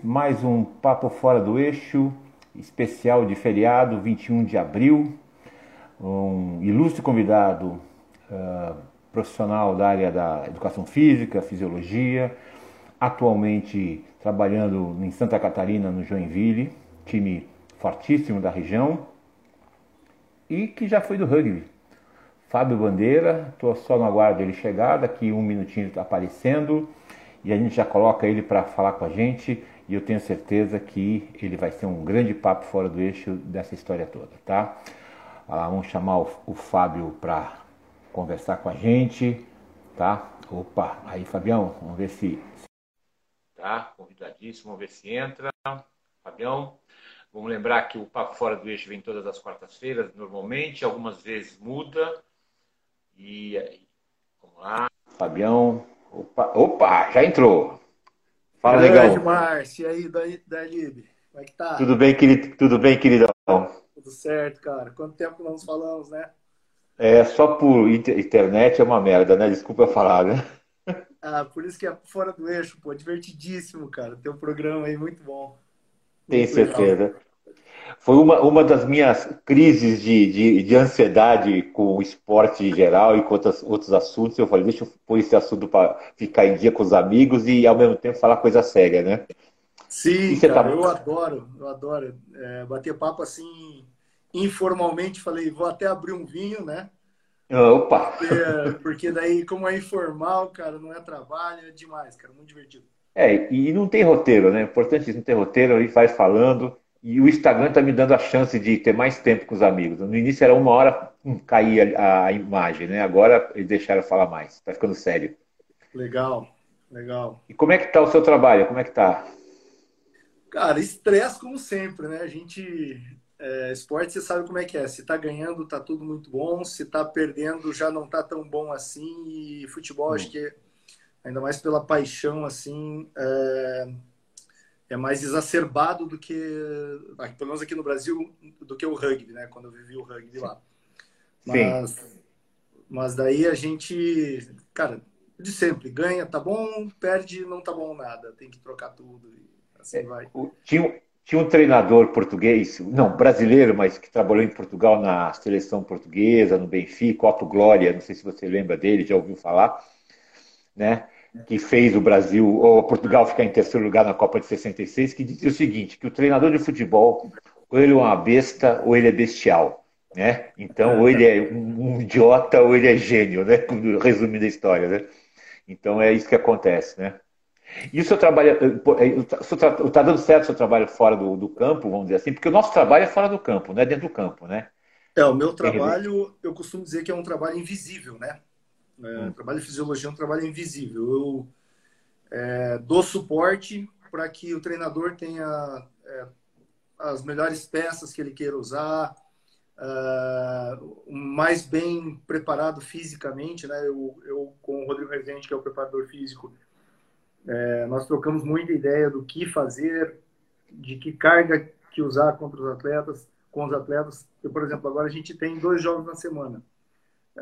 Mais um Papo Fora do Eixo, especial de feriado, 21 de abril. Um ilustre convidado uh, profissional da área da educação física, fisiologia, atualmente trabalhando em Santa Catarina, no Joinville, time fortíssimo da região, e que já foi do rugby. Fábio Bandeira, estou só no aguardo dele chegar, daqui um minutinho está aparecendo e a gente já coloca ele para falar com a gente e eu tenho certeza que ele vai ser um grande papo fora do eixo dessa história toda, tá? Ah, vamos chamar o, o Fábio para conversar com a gente, tá? Opa, aí Fabião, vamos ver se... Tá, convidadíssimo, vamos ver se entra. Fabião, vamos lembrar que o Papo Fora do Eixo vem todas as quartas-feiras, normalmente, algumas vezes muda, e aí, vamos lá. Fabião. Opa, opa já entrou. Fala, legal. Márcio, e aí, da, da Lib? Como é que tá? Tudo bem, querido? Tudo bem, queridão? Tudo certo, cara. Quanto tempo não nos falamos, né? É, só por internet é uma merda, né? Desculpa falar, né? Ah, por isso que é fora do eixo, pô. Divertidíssimo, cara. Tem um programa aí muito bom. Tenho certeza. Legal. Foi uma, uma das minhas crises de, de, de, ansiedade com o esporte em geral e com outros, outros assuntos. Eu falei, deixa eu pôr esse assunto para ficar em dia com os amigos e ao mesmo tempo falar coisa séria, né? Sim, cara, tá... eu adoro, eu adoro. É, bater papo assim, informalmente, falei, vou até abrir um vinho, né? Opa! Porque, porque daí, como é informal, cara, não é trabalho, é demais, cara, muito divertido. É, e não tem roteiro, né? Importante não ter roteiro, aí vai falando. E o Instagram está me dando a chance de ter mais tempo com os amigos. No início era uma hora, hum, caía a, imagem, né? Agora eles deixaram falar mais. Está ficando sério. Legal, legal. E como é que está o seu trabalho? Como é que está? Cara, estresse como sempre, né? A gente é, esporte você sabe como é que é. Se tá ganhando, tá tudo muito bom. Se tá perdendo, já não tá tão bom assim. E futebol, hum. acho que ainda mais pela paixão, assim, é, é mais exacerbado do que, pelo menos aqui no Brasil, do que o rugby, né? Quando eu vivi o rugby lá. Mas, Sim. mas daí a gente, cara, de sempre, ganha, tá bom, perde, não tá bom nada, tem que trocar tudo e assim é, vai. Tinha, tinha um treinador português, não, brasileiro, mas que trabalhou em Portugal na seleção portuguesa, no Benfica, Otto Glória, não sei se você lembra dele, já ouviu falar, né? Que fez o Brasil, ou Portugal ficar em terceiro lugar na Copa de 66, que dizia o seguinte, que o treinador de futebol, ou ele é uma besta, ou ele é bestial. Né? Então, ou ele é um, idiota, ou ele é gênio, né? resumindo a história. Né? Então, é isso que acontece. Né? E o seu trabalho, está dando certo o seu trabalho fora do, do, campo, vamos dizer assim, porque o nosso trabalho é fora do campo, não é dentro do campo, né? É, o meu trabalho, eu costumo dizer que é um trabalho invisível, né? É, hum. Trabalho de fisiologia é um trabalho invisível. Eu é, dou suporte para que o treinador tenha é, as melhores peças que ele queira usar, uh, mais bem preparado fisicamente. Né? Eu, eu, com o Rodrigo Rezende, que é o preparador físico, é, nós trocamos muita ideia do que fazer, de que carga que usar contra os atletas, com os atletas. Eu, por exemplo, agora a gente tem dois jogos na semana.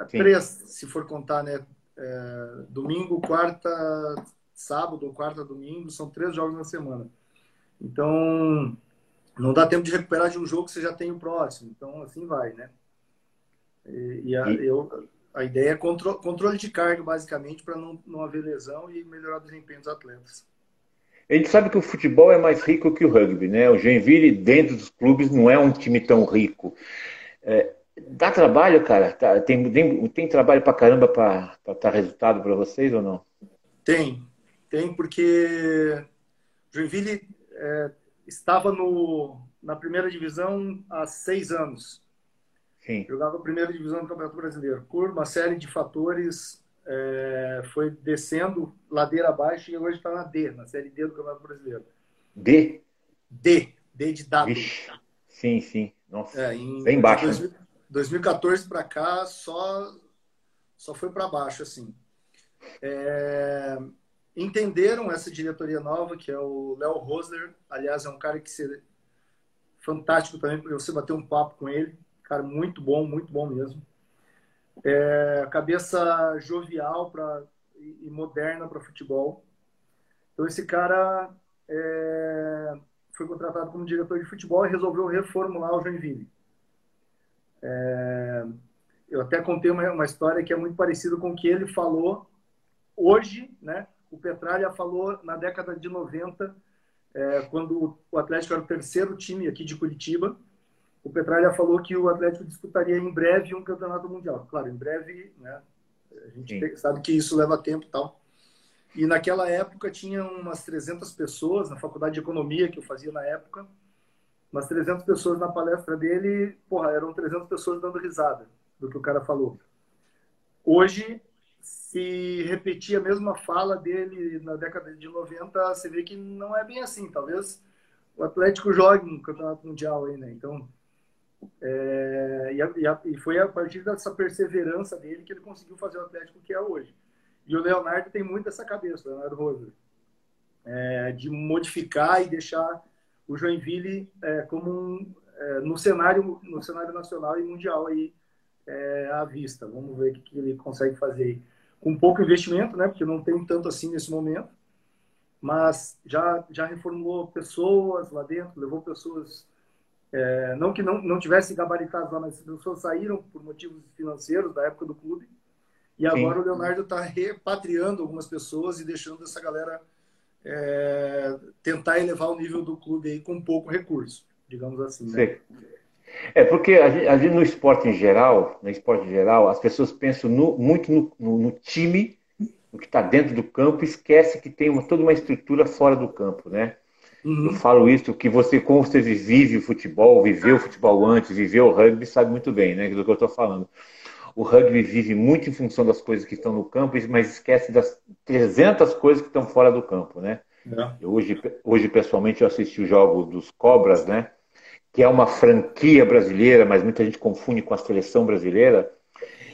Sim. Três, se for contar, né? É, domingo, quarta, sábado, quarta, domingo, são três jogos na semana. Então, não dá tempo de recuperar de um jogo que você já tem o próximo. Então, assim vai, né? E, e, a, eu, a ideia é controle, controle de carga, basicamente, para não, não haver lesão e melhorar o desempenho dos atletas. A gente sabe que o futebol é mais rico que o rugby, né? O Joinville, dentro dos clubes, não é um time tão rico. É, Dá trabalho, cara? Tá, tem, tem, tem trabalho pra caramba pra dar resultado para vocês ou não? Tem, tem, porque Joinville é, estava no, na primeira divisão há seis anos. Sim. Jogava a primeira divisão do Campeonato Brasileiro. Por uma série de fatores, é, foi descendo ladeira abaixo e hoje está na D, na série D do Campeonato Brasileiro. D? D, D de W. Vixe. Sim, sim. Nossa, é, em, bem baixo. 2014 para cá só só foi para baixo assim. É, entenderam essa diretoria nova que é o Léo Rosler, aliás é um cara que se, fantástico também porque você bater um papo com ele, cara muito bom, muito bom mesmo. É, cabeça jovial para e moderna para futebol. Então esse cara é, foi contratado como diretor de futebol e resolveu reformular o Joinville. É, eu até contei uma, uma história que é muito parecida com o que ele falou hoje, né? O Petralha falou na década de 90, é, quando o Atlético era o terceiro time aqui de Curitiba. O Petralha falou que o Atlético disputaria em breve um campeonato mundial. Claro, em breve, né? A gente Sim. sabe que isso leva tempo e tal. E naquela época tinha umas 300 pessoas na faculdade de economia que eu fazia na época, umas 300 pessoas na palestra dele, porra, eram 300 pessoas dando risada do que o cara falou. Hoje, se repetir a mesma fala dele na década de 90, você vê que não é bem assim. Talvez o Atlético jogue no Campeonato Mundial aí, né? Então, é, e, a, e, foi a partir dessa perseverança dele que ele conseguiu fazer o Atlético que é hoje. E o Leonardo tem muito essa cabeça, o Leonardo Rosa, é, de modificar e deixar o Joinville é, como um, é, no cenário no cenário nacional e mundial aí é, à vista. Vamos ver o que ele consegue fazer com pouco investimento, né? Porque não tem tanto assim nesse momento, mas já já reformulou pessoas lá dentro, levou pessoas é, não que não, não tivesse gabaritados lá, mas as pessoas saíram por motivos financeiros da época do clube. E agora Sim. o Leonardo está repatriando algumas pessoas e deixando essa galera é, tentar elevar o nível do clube aí com pouco recurso, digamos assim. Né? É porque a gente, a gente, no esporte em geral, no esporte em geral, as pessoas pensam no, muito no, no, no, time, no que está dentro do campo, e esquece que tem uma, toda uma estrutura fora do campo, né? Uhum. Eu falo isso que você, como você vive o futebol, viveu o futebol antes, viveu o rugby, sabe muito bem, né, do que eu estou falando. O rugby vive muito em função das coisas que estão no campo, mas esquece das 300 coisas que estão fora do campo, né? É. Hoje, hoje, pessoalmente, eu assisti o jogo dos Cobras, né? Que é uma franquia brasileira, mas muita gente confunde com a seleção brasileira.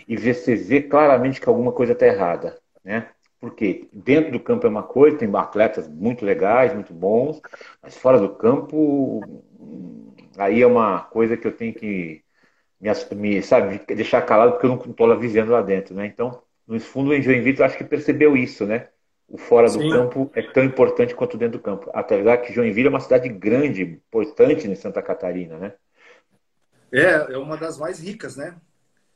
E você vê claramente que alguma coisa está errada, né? Porque dentro do campo é uma coisa, tem atletas muito legais, muito bons, mas fora do campo, aí é uma coisa que eu tenho que me, me sabe, deixar calado porque eu não estou lá vivendo lá dentro, né? Então, no fundo, o Joinville acho que percebeu isso, né? O fora do Sim. campo é tão importante quanto dentro do campo. Apesar que Joinville é uma cidade grande, importante em Santa Catarina, né? É, é uma das mais ricas, né?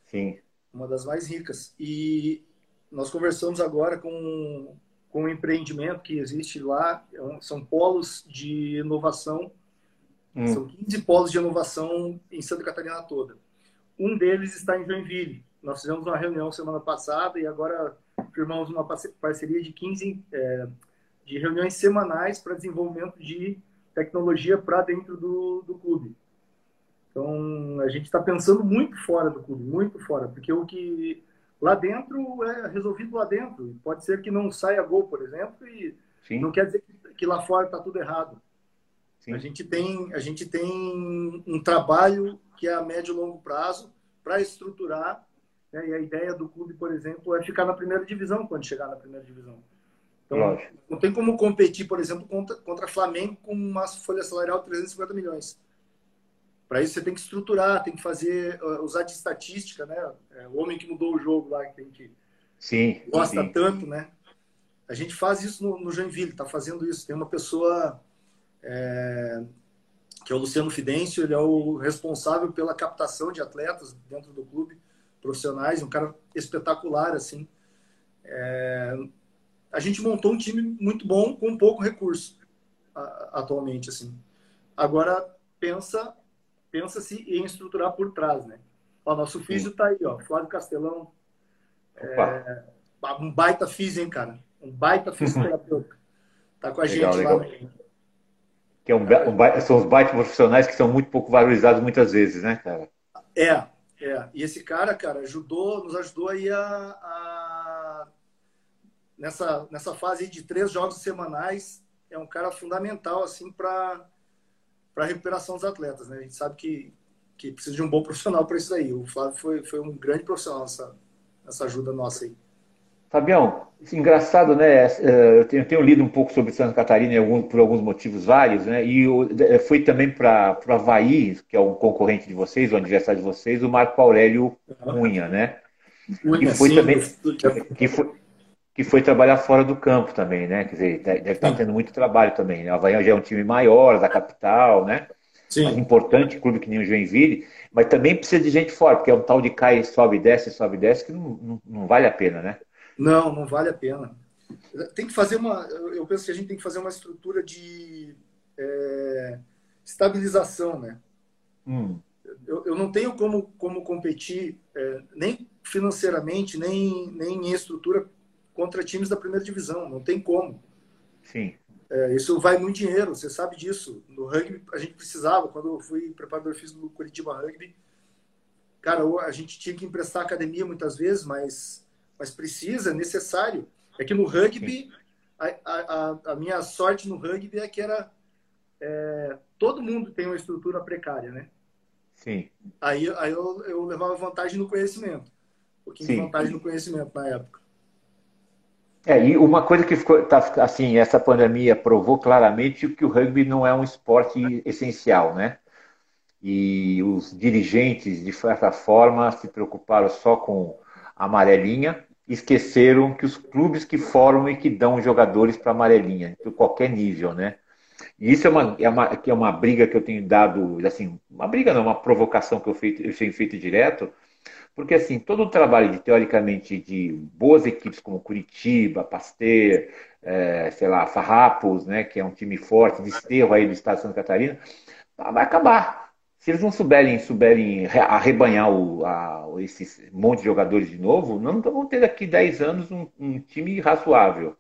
Sim. Uma das mais ricas. E nós conversamos agora com, com um empreendimento que existe lá, é são polos de inovação, hum. são 15 polos de inovação em Santa Catarina toda. Um deles está em Joinville. Nós fizemos uma reunião semana passada e agora firmamos uma parceria de 15 é, de reuniões semanais para desenvolvimento de tecnologia para dentro do, do clube. Então, a gente está pensando muito fora do clube, muito fora, porque o que lá dentro é resolvido lá dentro. Pode ser que não saia gol, por exemplo, e Sim. não quer dizer que lá fora está tudo errado. Sim. A gente tem a gente tem um trabalho que é a médio e longo prazo para estruturar. Né? E a ideia do clube, por exemplo, é ficar na primeira divisão quando chegar na primeira divisão. Então, Lógico. não tem como competir, por exemplo, contra, contra Flamengo com uma folha salarial de 350 milhões. Para isso você tem que estruturar, tem que fazer, uh, usar de estatística, né? É, o homem que mudou o jogo lá, que tem que sim, gosta sim. tanto, né? A gente faz isso no, no Joinville, está fazendo isso. Tem uma pessoa é, que é o Luciano Fidêncio, ele é o responsável pela captação de atletas dentro do clube, profissionais, um cara espetacular, assim. É, a gente montou um time muito bom com pouco recurso atualmente, assim. Agora pensa pensa-se em estruturar por trás, né? O nosso físico está aí, ó, Flávio Castelão. É, um baita físico, hein, cara? Um baita fisioterapeuta. Tá com a legal, gente legal. lá. Que é um, um, são os baitas profissionais que são muito pouco valorizados muitas vezes, né, cara? É, é. E esse cara, cara, ajudou, nos ajudou aí a, a nessa, nessa fase de três jogos semanais. É um cara fundamental, assim, para para a recuperação dos atletas. Né? A gente sabe que, que precisa de um bom profissional para isso aí. O Flávio foi, foi um grande profissional nessa, nessa ajuda nossa aí. Fabião, engraçado, né? É, eu tenho, eu tenho, lido um pouco sobre Santa Catarina por alguns motivos vários, né? E eu, é, foi também para o Havaí, que é um concorrente de vocês, o aniversário de vocês, o Marco Aurélio Cunha, né? Cunha, que foi sim, também. Que foi, que foi trabalhar fora do campo também, né? Quer dizer, deve estar tendo muito trabalho também. Né? O Havaí já é um time maior, da capital, né? Sim. Mais importante, clube que nem o Joinville, mas também precisa de gente fora, porque é um tal de cai, sobe, desce, sobe, desce, que não, não, não vale a pena, né? Não, não vale a pena. Tem que fazer uma. Eu penso que a gente tem que fazer uma estrutura de é, estabilização, né? Hum. Eu, eu não tenho como, como competir é, nem financeiramente, nem, nem em estrutura contra times da primeira divisão. Não tem como. Sim. É, isso vai muito dinheiro, você sabe disso. No rugby, a gente precisava. Quando eu fui preparador físico do Curitiba Rugby, cara, a gente tinha que emprestar academia muitas vezes, mas, mas precisa, é necessário. É que no rugby, a, a, a, minha sorte no rugby é que era. É, todo mundo tem uma estrutura precária, né? Sim. Aí, aí eu, eu levava vantagem no conhecimento. Um pouquinho Sim. de vantagem no conhecimento na época. É, e uma coisa que ficou, tá, assim, essa pandemia provou claramente que o rugby não é um esporte essencial, né? E os dirigentes, de certa forma, se preocuparam só com a amarelinha, esqueceram que os clubes que formam e que dão jogadores para amarelinha, de qualquer nível, né? E isso é uma, é, uma, é uma briga que eu tenho dado, assim, uma briga não, uma provocação que eu, feito, eu tenho feito direto, porque, assim, todo o trabalho, de, teoricamente, de boas equipes como Curitiba, Pasteur, é, sei lá, Farrapos, né, que é um time forte, de esterro aí do estado de Santa Catarina, vai acabar. Se eles não souberem, souberem arrebanhar o, a, esse monte de jogadores de novo, não vão ter daqui 10 anos um, um, time razoável.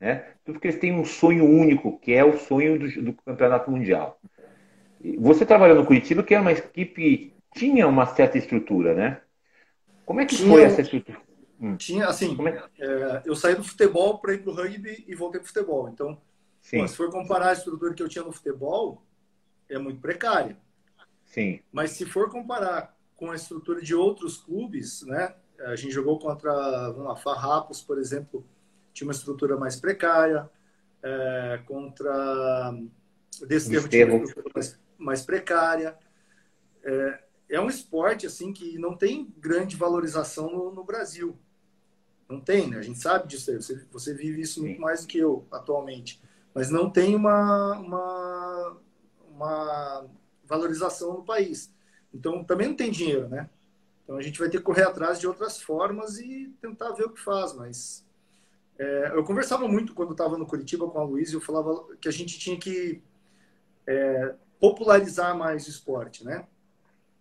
Né? Tudo porque eles têm um sonho único, que é o sonho do, do campeonato mundial. Você trabalhou no Curitiba, que é uma equipe tinha uma certa estrutura, né? Como é que tinha, foi essa estrutura? Hum. Tinha, assim, é? É, eu saí do futebol para ir para o rugby e voltei para o futebol. Então, pô, se for comparar a estrutura que eu tinha no futebol, é muito precária. Sim. Mas se for comparar com a estrutura de outros clubes, né? A gente jogou contra, vamos lá, Farrapos, por exemplo, tinha uma estrutura mais precária. É, contra Desterro tinha uma estrutura mais, mais precária. É, é um esporte assim que não tem grande valorização no, no Brasil. Não tem, né? A gente sabe disso aí. Você, você vive isso muito mais do que eu atualmente. Mas não tem uma, uma, uma valorização no país. Então, também não tem dinheiro, né? Então, a gente vai ter que correr atrás de outras formas e tentar ver o que faz. Mas é, eu conversava muito quando estava no Curitiba com a Luiz e eu falava que a gente tinha que é, popularizar mais o esporte, né?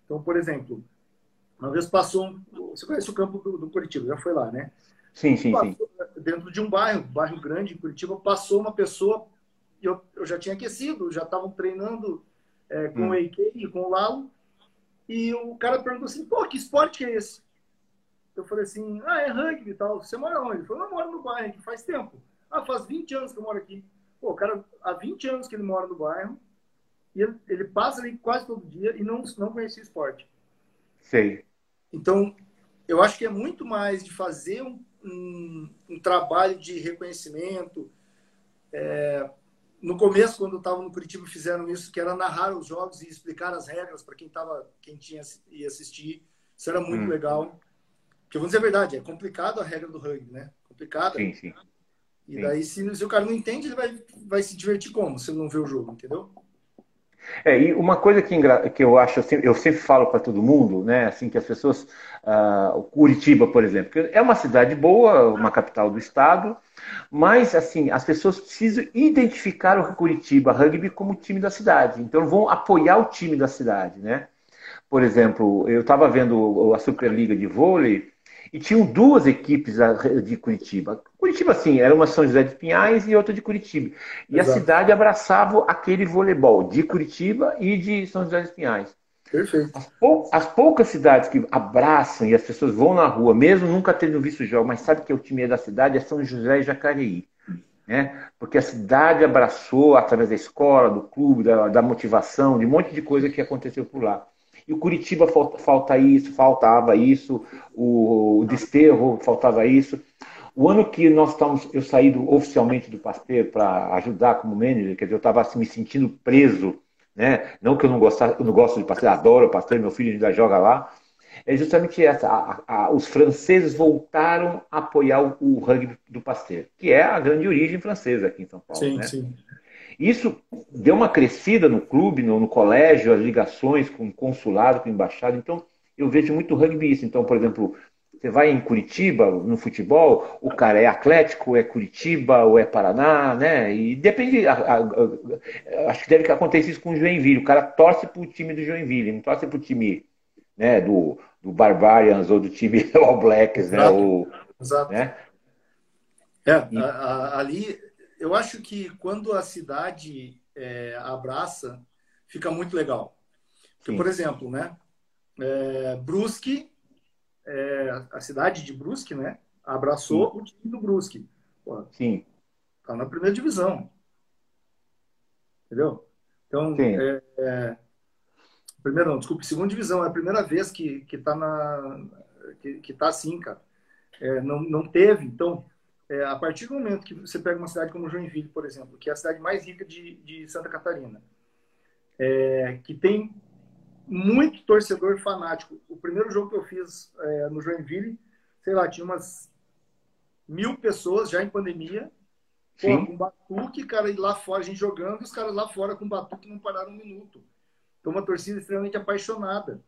Então, por exemplo, uma vez passou. Um, você conhece o campo do, do Curitiba, já foi lá, né? Sim, sim, sim. Dentro de um bairro, bairro grande em Curitiba, passou uma pessoa. Eu, eu já tinha aquecido, já estavam treinando é, com hum. o EIK e com o Lalo. E o cara perguntou assim: pô, que esporte que é esse? Eu falei assim: ah, é rugby e tal. Você mora onde? Ele falou: eu moro no bairro aqui faz tempo. Ah, faz 20 anos que eu moro aqui. Pô, o cara, há 20 anos que ele mora no bairro e ele, ele passa ali quase todo dia e não, não conhecia esporte. Sei. Então, eu acho que é muito mais de fazer um, um, um trabalho de reconhecimento. É, no começo, quando eu estava no Curitiba, fizeram isso, que era narrar os jogos e explicar as regras para quem tava, quem tinha ia assistir. Isso era muito hum. legal. Porque, vamos dizer a verdade, é complicado a regra do rugby, né? Complicada. Sim, sim. E daí, se, se, o cara não entende, ele vai, vai se divertir como? Se ele não vê o jogo, entendeu? É, e uma coisa que, que eu acho, eu sempre falo para todo mundo, né, assim, que as pessoas, uh, Curitiba, por exemplo, é uma cidade boa, uma capital do estado, mas, assim, as pessoas precisam identificar o Curitiba Rugby como time da cidade, então vão apoiar o time da cidade, né. Por exemplo, eu estava vendo a Superliga de vôlei, e tinham duas equipes de Curitiba. Curitiba, sim, era uma São José de Pinhais e outra de Curitiba. E Exato. a cidade abraçava aquele voleibol de Curitiba e de São José de Pinhais. Perfeito. As, pou, as, poucas cidades que abraçam e as pessoas vão na rua, mesmo nunca tendo visto o jogo, mas sabe que é o time da cidade, é São José e Jacareí. Né? Porque a cidade abraçou, através da escola, do clube, da, da motivação, de um monte de coisa que aconteceu por lá. E o Curitiba falta, isso, faltava isso, o, Desterro faltava isso. O ano que nós estamos, eu saí do, oficialmente do Pasteur para ajudar como manager, quer dizer, eu estava assim, me sentindo preso, né? Não que eu não gostasse, eu não gosto de Pasteur, adoro o Pasteur, meu filho ainda joga lá. é justamente essa. A, a, os franceses voltaram a apoiar o, o, rugby do Pasteur, que é a grande origem francesa aqui em São Paulo. Sim, né? sim. Isso deu uma crescida no clube, no, no, colégio, as ligações com o consulado, com a embaixada. Então, eu vejo muito rugby isso. Então, por exemplo, você vai em Curitiba, no futebol, o cara é Atlético, é Curitiba, ou é Paraná, né? E depende. A, a, a, acho que deve acontecer isso com o Joinville. O cara torce pro time do Joinville, não torce pro time né, do, do Barbarians ou do time All Blacks, né? Exato. Ou, Exato. Né? É, e... ali eu acho que quando a cidade é, abraça, fica muito legal. Porque, por exemplo, né? É, Brusque é, a cidade de Brusque, né? Abraçou Sim. o time do Brusque. Pô, Sim. Tá na primeira divisão. Entendeu? Então, é, é, primeiro não, desculpe, segunda divisão. É a primeira vez que, que tá na... Que, que tá assim, cara. É, não, não teve. Então, é, a partir do momento que você pega uma cidade como Joinville, por exemplo, que é a cidade mais rica de, de Santa Catarina, é, que tem muito torcedor fanático. O primeiro jogo que eu fiz é, no Joinville, sei lá, tinha umas mil pessoas já em pandemia, pô, com batuque, cara, e lá fora, a gente jogando, e os caras lá fora com batuque não pararam um minuto. Então, uma torcida extremamente apaixonada.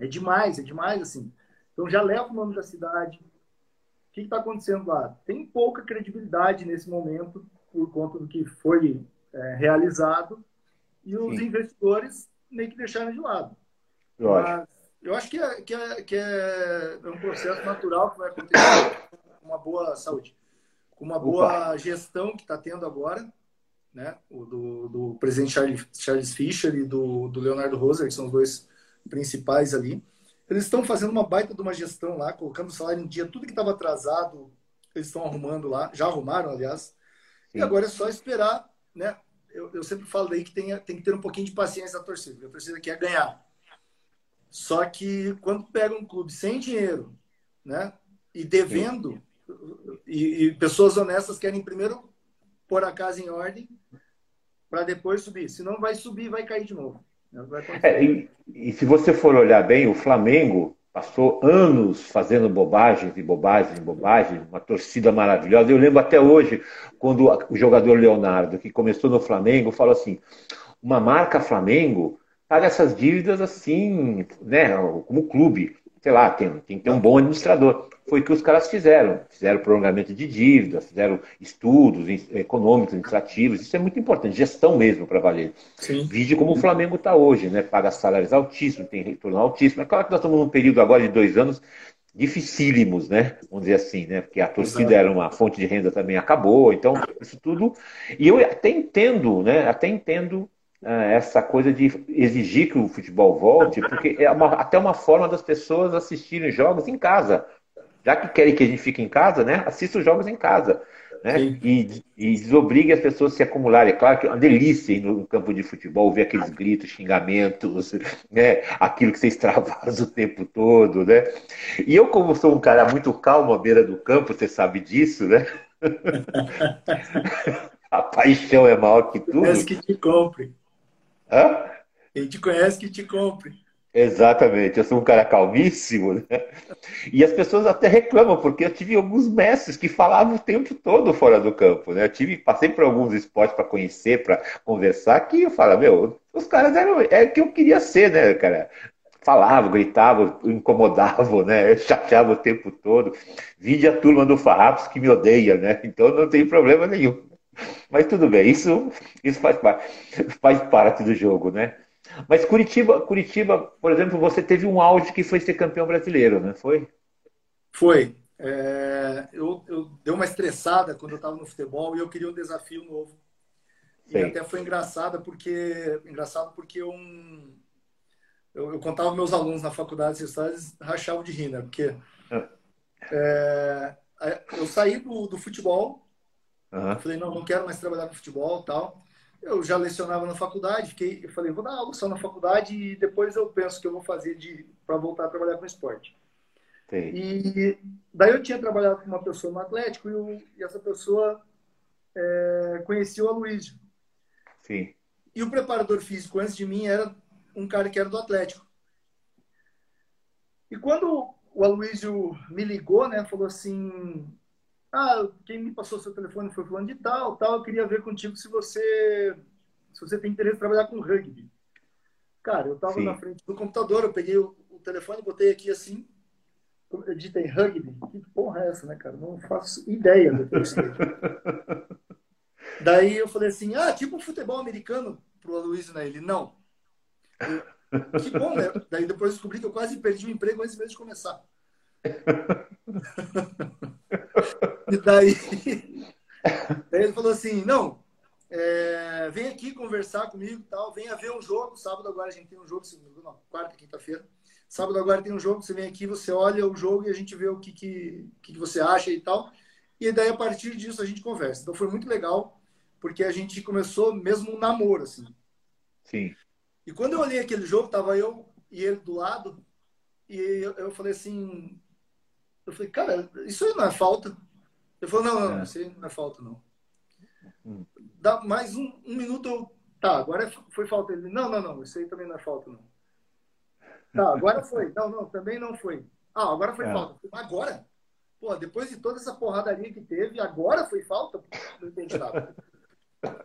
É demais, é demais, assim. Então, já leva o nome da cidade. O que está acontecendo lá? Tem pouca credibilidade nesse momento, por conta do que foi é, realizado, e os Sim. investidores meio que deixaram de lado. Mas eu acho que é, que, é, que é um processo natural que vai acontecer com uma boa saúde, com uma boa Opa. gestão que está tendo agora, né? O do, do presidente Charles, Charles Fischer e do, do Leonardo Roser, que são os dois principais ali. Eles estão fazendo uma baita de uma gestão lá, colocando o salário em dia, tudo que estava atrasado, eles estão arrumando lá, já arrumaram, aliás. Sim. E agora é só esperar, né? eu, eu sempre falo daí que tem, tem que ter um pouquinho de paciência da torcida, porque a torcida quer ganhar. Só que quando pega um clube sem dinheiro, né, e devendo, e, e, pessoas honestas querem primeiro pôr a casa em ordem para depois subir. Se não vai subir, vai cair de novo. É, e, e, se você for olhar bem, o Flamengo passou anos fazendo bobagens e bobagens e bobagens, uma torcida maravilhosa. Eu lembro até hoje, quando o jogador Leonardo, que começou no Flamengo, falou assim: uma marca Flamengo paga essas dívidas assim, né, como clube. Sei lá, tem, tem que ter um bom administrador foi o que os caras fizeram. Fizeram prolongamento de dívidas, fizeram estudos econômicos, administrativos. Isso é muito importante, gestão mesmo para valer. Sim. Vide como o Flamengo está hoje, né? Paga salários altíssimos, tem retorno altíssimo. É claro que nós estamos num período agora de dois anos dificílimos, né? Vamos dizer assim, né? Porque a torcida Exato. era uma fonte de renda também acabou, então isso tudo. E eu até entendo, né? Até entendo essa coisa de exigir que o futebol volte, porque é uma, até uma forma das pessoas assistirem jogos em casa já que querem que a gente fique em casa, né? Assista os jogos em casa. Né? E, e, desobrigue as pessoas a se acumularem. É claro que é uma delícia ir no campo de futebol, ver aqueles gritos, xingamentos, né? aquilo que você extravasa o tempo todo. Né? E eu, como sou um cara muito calmo à beira do campo, você sabe disso, né? a paixão é maior que tudo. Conhece que te compre. Hã? Quem te conhece que te compre. Exatamente, eu sou um cara calmíssimo, né? E as pessoas até reclamam, porque eu tive alguns mestres que falavam o tempo todo fora do campo, né? Eu tive, passei por alguns esportes para conhecer, para conversar, que eu falo, meu, os caras eram, é o que eu queria ser, né, cara? Falavam, gritavam, incomodavam, né? Chateavam o tempo todo. Vide a turma do Farrapos que me odeia, né? Então não tem problema nenhum. Mas tudo bem, isso, isso faz, faz parte do jogo, né? Mas Curitiba, Curitiba, por exemplo, você teve um auge que foi ser campeão brasileiro, né? Foi? Foi. É, eu, eu dei uma estressada quando eu estava no futebol e eu queria um desafio novo. E Sim. até foi engraçada porque engraçado porque um, eu, eu contava meus alunos na faculdade de histórias rachavam de rir, né? Porque ah. é, eu saí do, do futebol, uhum. falei não, não quero mais trabalhar com futebol, tal eu já lecionava na faculdade, fiquei, eu falei, vou dar aula só na faculdade e depois eu penso o que eu vou fazer para voltar a trabalhar com esporte. Sim. E daí eu tinha trabalhado com uma pessoa no Atlético e, eu, e essa pessoa é, conhecia o Aloysio. Sim. E o preparador físico antes de mim era um cara que era do Atlético. E quando o Aloysio me ligou, né, falou assim, ah, quem me passou seu telefone foi falando de tal, tal, eu queria ver contigo se você se você tem interesse em trabalhar com rugby. Cara, eu estava na frente do computador, eu peguei o, o telefone, botei aqui assim, eu digitei rugby. Que porra é essa, né, cara? Não faço ideia do que é Daí eu falei assim, ah, tipo futebol americano pro Aloysio, né? Ele, não. Eu, que bom, né? Daí depois descobri que eu quase perdi o emprego antes mesmo de começar. E daí, ele falou assim, não, é, vem aqui conversar comigo tal, venha ver um jogo. Sábado agora a gente tem um jogo, não, quarta, quinta-feira. Sábado agora tem um jogo, você vem aqui, você olha o jogo e a gente vê o que, que, que você acha e tal. E daí, a partir disso, a gente conversa. Então, foi muito legal, porque a gente começou mesmo um namoro, assim. Sim. E quando eu olhei aquele jogo, tava eu e ele do lado, e eu, eu falei assim... Eu falei, cara, isso aí não é falta. Ele falou, não, não, é. isso aí não é falta, não. Hum. Dá mais um, um minuto, eu, tá, agora foi falta. Ele, não, não, não, isso aí também não é falta, não. Tá, agora foi. Não, não, também não foi. Ah, agora foi é. falta. Agora? Pô, depois de toda essa porradaria que teve, agora foi falta? Não entendi nada.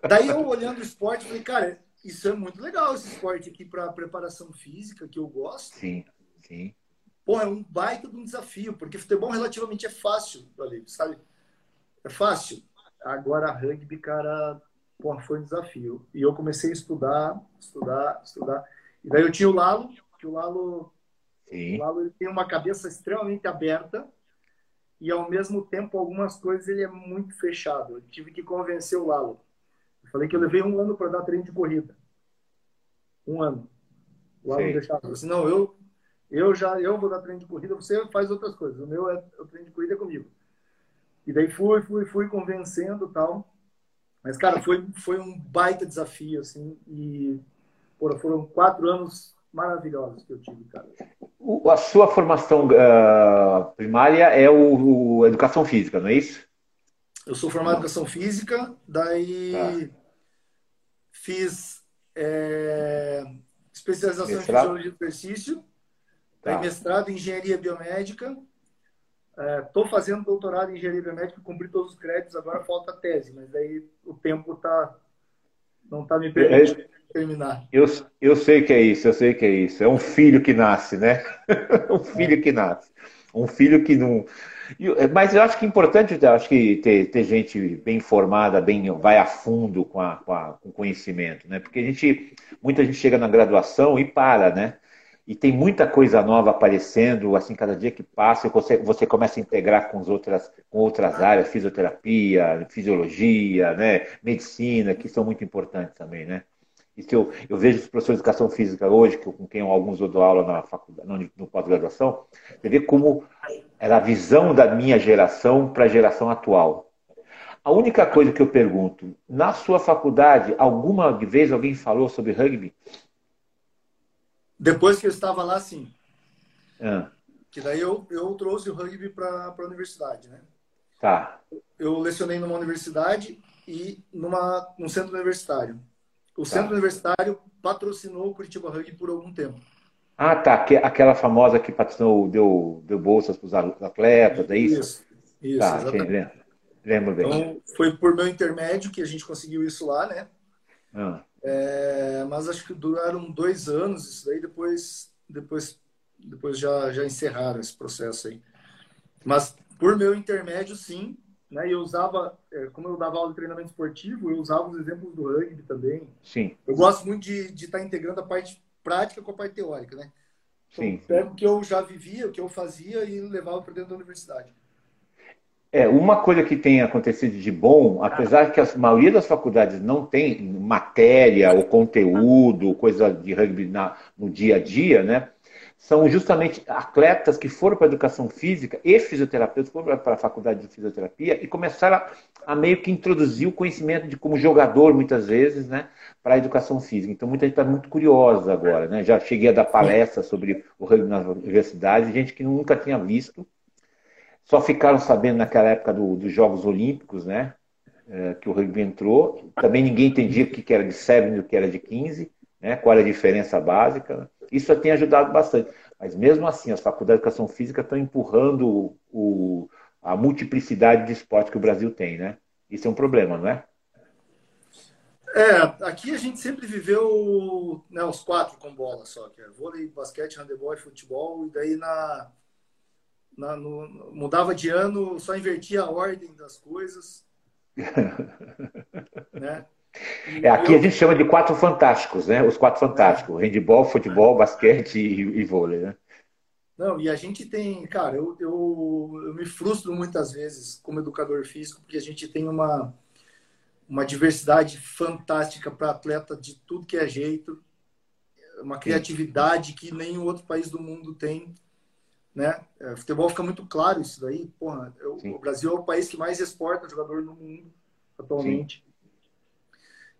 Daí eu olhando o esporte, falei, cara, isso é muito legal, esse esporte aqui para preparação física, que eu gosto. Sim, sim. Pô, é um baita de um desafio, porque futebol relativamente é fácil, sabe? É fácil. Agora, rugby, cara, porra, foi um desafio. E eu comecei a estudar, estudar, estudar. E daí eu tinha o Lalo, que o Lalo, Sim. o Lalo ele tem uma cabeça extremamente aberta e, ao mesmo tempo, algumas coisas ele é muito fechado. Eu tive que convencer o Lalo. Eu falei que eu levei um ano para dar treino de corrida. Um ano. O Lalo deixava. Eu disse, não, eu, eu já eu vou dar treino de corrida, você faz outras coisas. O meu é o treino de corrida é comigo. E daí fui, fui, fui convencendo tal. Mas, cara, foi, foi um baita desafio, assim. E porra, foram quatro anos maravilhosos que eu tive, cara. A sua formação uh, primária é o, o, educação física, não é isso? Eu sou formado em educação física, daí tá. fiz é, especialização mestrado? em fisiologia do exercício, tá. mestrado em engenharia biomédica Estou é, fazendo doutorado em engenharia biomédica, cumpri todos os créditos, agora falta a tese, mas aí o tempo tá, não está me permitindo é, terminar. Eu, eu sei que é isso, eu sei que é isso. É um filho que nasce, né? um filho é. que nasce. Um filho que não. Mas eu acho que é importante, eu acho que ter, ter gente bem informada, bem vai a fundo com, a, com, a, com o conhecimento, né? Porque a gente, muita gente chega na graduação e para, né? E tem muita coisa nova aparecendo, assim, cada dia que passa, você, você começa a integrar com, as outras, com outras áreas, fisioterapia, fisiologia, né, medicina, que são muito importantes também, né? Isso eu, eu vejo os professores de educação física hoje, que, com quem alguns eu dou aula na faculdade, no, no pós-graduação, você vê como era a visão da minha geração para a geração atual. A única coisa que eu pergunto, na sua faculdade, alguma vez alguém falou sobre rugby? Depois que eu estava lá, sim. É. Que daí eu, eu trouxe o rugby para a universidade, né? Tá. Eu lecionei numa universidade e numa, num centro universitário. O tá. centro universitário patrocinou o Curitiba Rugby por algum tempo. Ah, tá. Aquela famosa que patrocinou, deu, deu bolsas para os atletas, é isso? Isso, isso tá, exatamente. Lembro bem. Então, foi por meu intermédio que a gente conseguiu isso lá, né? Ah. É, mas acho que duraram dois anos isso daí, depois, depois, depois já, já encerraram esse processo aí. Mas por meu intermédio, sim, né? Eu usava, é, como eu dava aula de treinamento esportivo, eu usava os exemplos do rugby também. Sim. Eu gosto muito de, de estar integrando a parte prática com a parte teórica, né? Então, sim. Pego o que eu já vivia, o que eu fazia e levava para dentro da universidade. É, uma coisa que tem acontecido de bom, apesar que a maioria das faculdades não tem matéria ou conteúdo, coisa de rugby na, no dia a dia, né? São justamente atletas que foram para a educação física e fisioterapeutas foram para a faculdade de fisioterapia e começaram a, a, meio que introduzir o conhecimento de como jogador, muitas vezes, né? Para a educação física. Então, muita gente está muito curiosa agora, né? Já cheguei a dar palestra sobre o rugby nas universidades, gente que nunca tinha visto só ficaram sabendo naquela época do, dos Jogos Olímpicos, né? É, que o rugby entrou. Também ninguém entendia o que era de 7 e o que era de 15, né? qual era a diferença básica. Isso tem ajudado bastante. Mas mesmo assim, as faculdades de educação física estão empurrando o, a multiplicidade de esporte que o Brasil tem, né? Isso é um problema, não é? É, aqui a gente sempre viveu né, os quatro com bola só, que é vôlei, basquete, handebol e futebol, e daí na, na no, mudava de ano, só invertia a ordem das coisas. né? É, aqui eu... a gente chama de quatro fantásticos, né? Os quatro fantásticos: é. handebol, futebol, basquete e, e, vôlei, né? Não, e a gente tem, cara, eu, eu, eu me frustro muitas vezes como educador físico, porque a gente tem uma uma diversidade fantástica para atleta de tudo que é jeito, uma criatividade que nenhum outro país do mundo tem. Né? É, futebol fica muito claro isso daí. Porra, eu, o Brasil é o país que mais exporta jogador no mundo atualmente. Sim.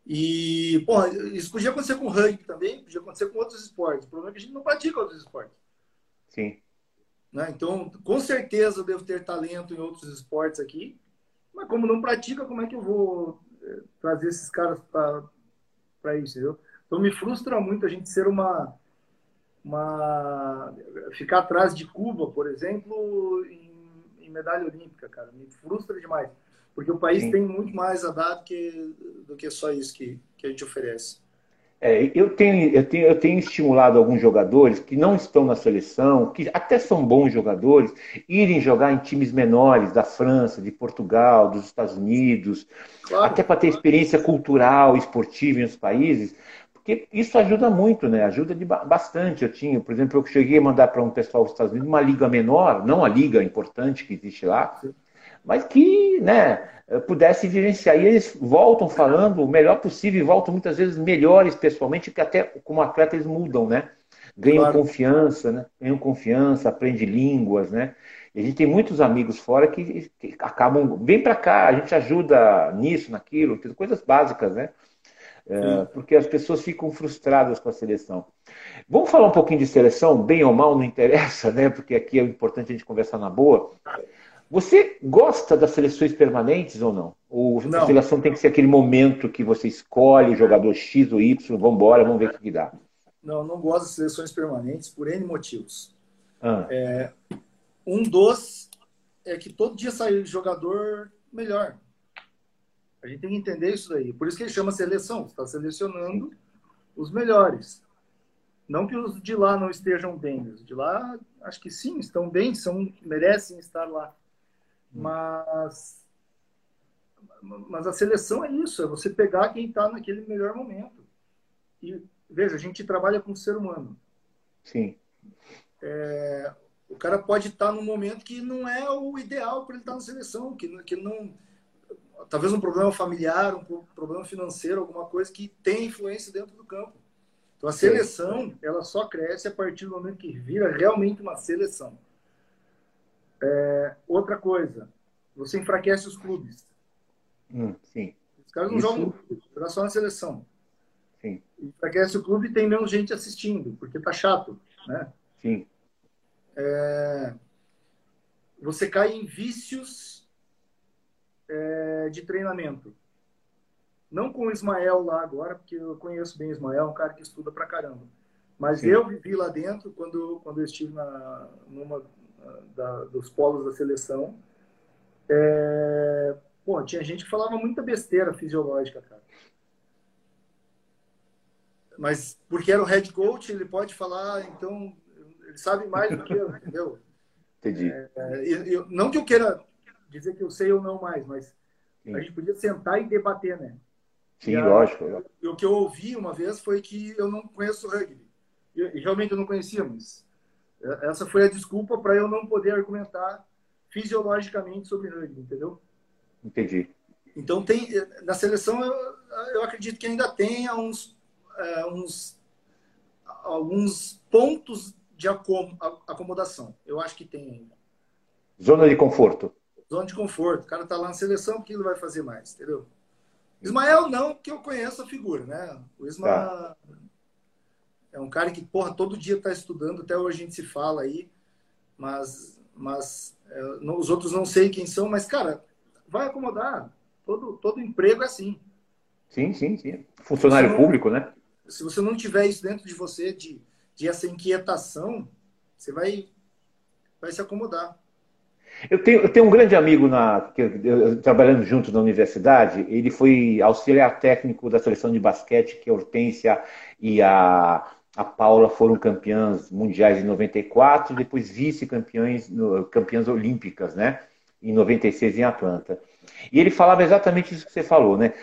E, porra, isso podia acontecer com o rugby também, podia acontecer com outros esportes. O problema é que a gente não pratica outros esportes. Sim. Né? Então, com certeza eu devo ter talento em outros esportes aqui, mas como não pratica, como é que eu vou trazer esses caras para isso, entendeu? Então me frustra muito a gente ser uma uma ficar atrás de Cuba, por exemplo, em, em medalha olímpica, cara, me frustra demais, porque o país Sim. tem muito mais a dar do que do que só isso que, que a gente oferece. É, eu, tenho, eu, tenho, eu tenho estimulado alguns jogadores que não estão na seleção, que até são bons jogadores, irem jogar em times menores da França, de Portugal, dos Estados Unidos, claro. até para ter experiência cultural, esportiva em os países, porque isso ajuda muito, né? Ajuda de bastante. Eu tinha, por exemplo, eu cheguei a mandar para um pessoal dos Estados Unidos uma liga menor, não a liga importante que existe lá, mas que, né? Eh, pudesse vivenciar. E eles voltam falando o melhor possível e voltam muitas vezes melhores pessoalmente, que até como atleta eles mudam, né? Ganham claro. confiança, né? Ganham confiança, aprendem línguas, né? E a gente tem muitos amigos fora que, que acabam, vem para cá, a gente ajuda nisso, naquilo, coisas básicas, né? É, porque as pessoas ficam frustradas com a seleção. Vamos falar um pouquinho de seleção, bem ou mal, não interessa, né? Porque aqui é importante a gente conversar na boa. Você gosta das seleções permanentes ou não? Ou não. a seleção tem que ser aquele momento que você escolhe o jogador X ou Y, vamos embora, vamos ver o que, dá? Não, não gosto das seleções permanentes por N motivos. Ah. É, um dos é que todo dia sai jogador melhor. A gente tem que entender isso daí. Por isso que ele chama seleção. Você está selecionando os melhores. Não que os de lá não estejam bem. Os de lá, acho que sim, estão bem, são, merecem estar lá. Mas, mas a seleção é isso, é você pegar quem está naquele melhor momento. E veja, a gente trabalha com o ser humano. Sim. É, o cara pode estar tá num momento que não é o ideal para ele estar tá na seleção, que, que não. Talvez um problema familiar, um problema financeiro, alguma coisa que tem influência dentro do campo. Então a seleção, ela só cresce a partir do momento que vira realmente uma seleção. É, outra coisa, você enfraquece os clubes. Hum, sim. Os caras não Isso... jogam jogam só na seleção. Sim. Enfraquece o clube e tem menos gente assistindo, porque tá chato, né? Sim. É, você cai em vícios é, de treinamento. Não com o Ismael lá agora, porque eu conheço bem o Ismael, é um cara que estuda pra caramba. Mas Sim. eu vivi lá dentro quando, quando eu estive na, numa da, dos polos da seleção. É, pô, tinha gente que falava muita besteira fisiológica, cara. Mas porque era o head coach, ele pode falar, então ele sabe mais do que eu, entendeu? Entendi. É, eu, não que eu queira dizer que eu sei ou não mais, mas Sim. a gente podia sentar e debater, né? Sim, a, lógico. E o que eu ouvi uma vez foi que eu não conheço rugby. E realmente eu não conhecia, mas essa foi a desculpa para eu não poder argumentar fisiologicamente sobre rugby, entendeu? Entendi. Então tem na seleção eu, eu acredito que ainda tenha uns, é, uns alguns pontos de acom acomodação. Eu acho que tem ainda. Zona de conforto. Zona de conforto. O cara tá lá na seleção, o que ele vai fazer mais, entendeu? Ismael não, que eu conheço a figura, né? O Ismael tá. É um cara que, porra, todo dia está estudando, até hoje a gente se fala aí, mas, mas é, não, os outros não sei quem são, mas, cara, vai acomodar. Todo, todo emprego é assim. Sim, sim, sim. Funcionário não, público, né? Se você não tiver isso dentro de você, de, de essa inquietação, você vai, vai se acomodar. Eu tenho, eu tenho um grande amigo na, eu, eu, trabalhando juntos na universidade. Ele foi auxiliar técnico da seleção de basquete, que a Hortência e a, a Paula foram campeãs mundiais em 94, depois vice-campeãs campeãs olímpicas, né? Em 96 em Atlanta. E ele falava exatamente isso que você falou, né?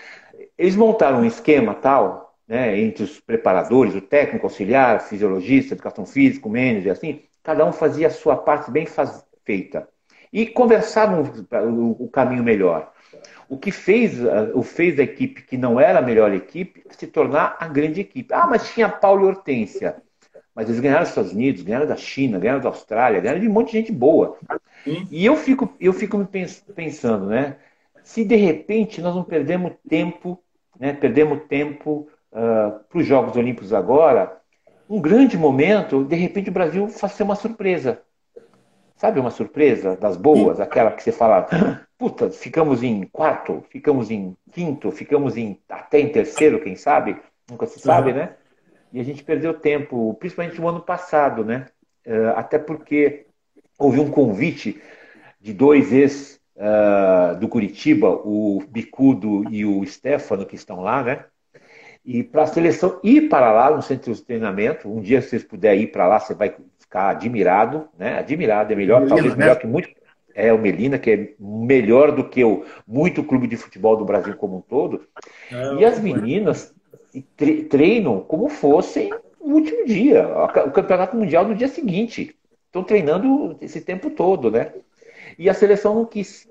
Eles montaram um esquema tal, né, entre os preparadores, o técnico, auxiliar, fisiologista, educação física, manager, assim, cada um fazia a sua parte bem faz... feita e conversaram o, caminho melhor. O que fez, o fez a equipe que não era a melhor equipe se tornar a grande equipe. Ah, mas tinha Paulo e Hortência. Mas eles ganharam dos Estados Unidos, ganharam da China, ganharam da Austrália, ganharam de um monte de gente boa. E eu fico, eu fico me pensando, né? Se de repente nós não perdemos tempo, né? Perdemos tempo uh, para os Jogos Olímpicos agora, um grande momento, de repente o Brasil fazer uma surpresa. Sabe uma surpresa das boas, aquela que você fala, puta, ficamos em quarto, ficamos em quinto, ficamos em até em terceiro, quem sabe? Nunca se sabe, uhum. né? E a gente perdeu tempo, principalmente no ano passado, né? Uh, até porque houve um convite de dois ex uh, do Curitiba, o Bicudo e o Stefano, que estão lá, né? E para a seleção ir para lá no centro de treinamento, um dia se vocês puderem ir para lá, você vai ficar admirado, né? Admirado, é melhor, Melina, talvez melhor né? que muito. É o Melina, que é melhor do que o muito clube de futebol do Brasil como um todo. É, e as meninas treinam como fossem o último dia, o campeonato mundial no dia seguinte. Estão treinando esse tempo todo, né? E a seleção não quis,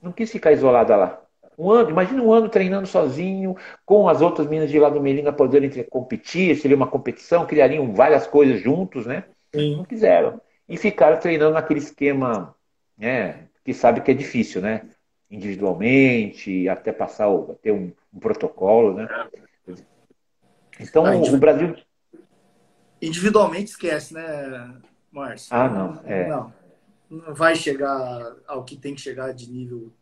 não quis ficar isolada lá. Um ano, imagina um ano treinando sozinho, com as outras meninas de lá do Melina poderem competir, seria uma competição, criariam várias coisas juntos, né? Sim. Não quiseram. E ficaram treinando naquele esquema, né? Que sabe que é difícil, né? Individualmente, até passar, o, ter um, um protocolo, né? Então, ah, o Brasil. Individualmente esquece, né, Márcio? Ah, não. É. Não, não vai chegar ao que tem que chegar de nível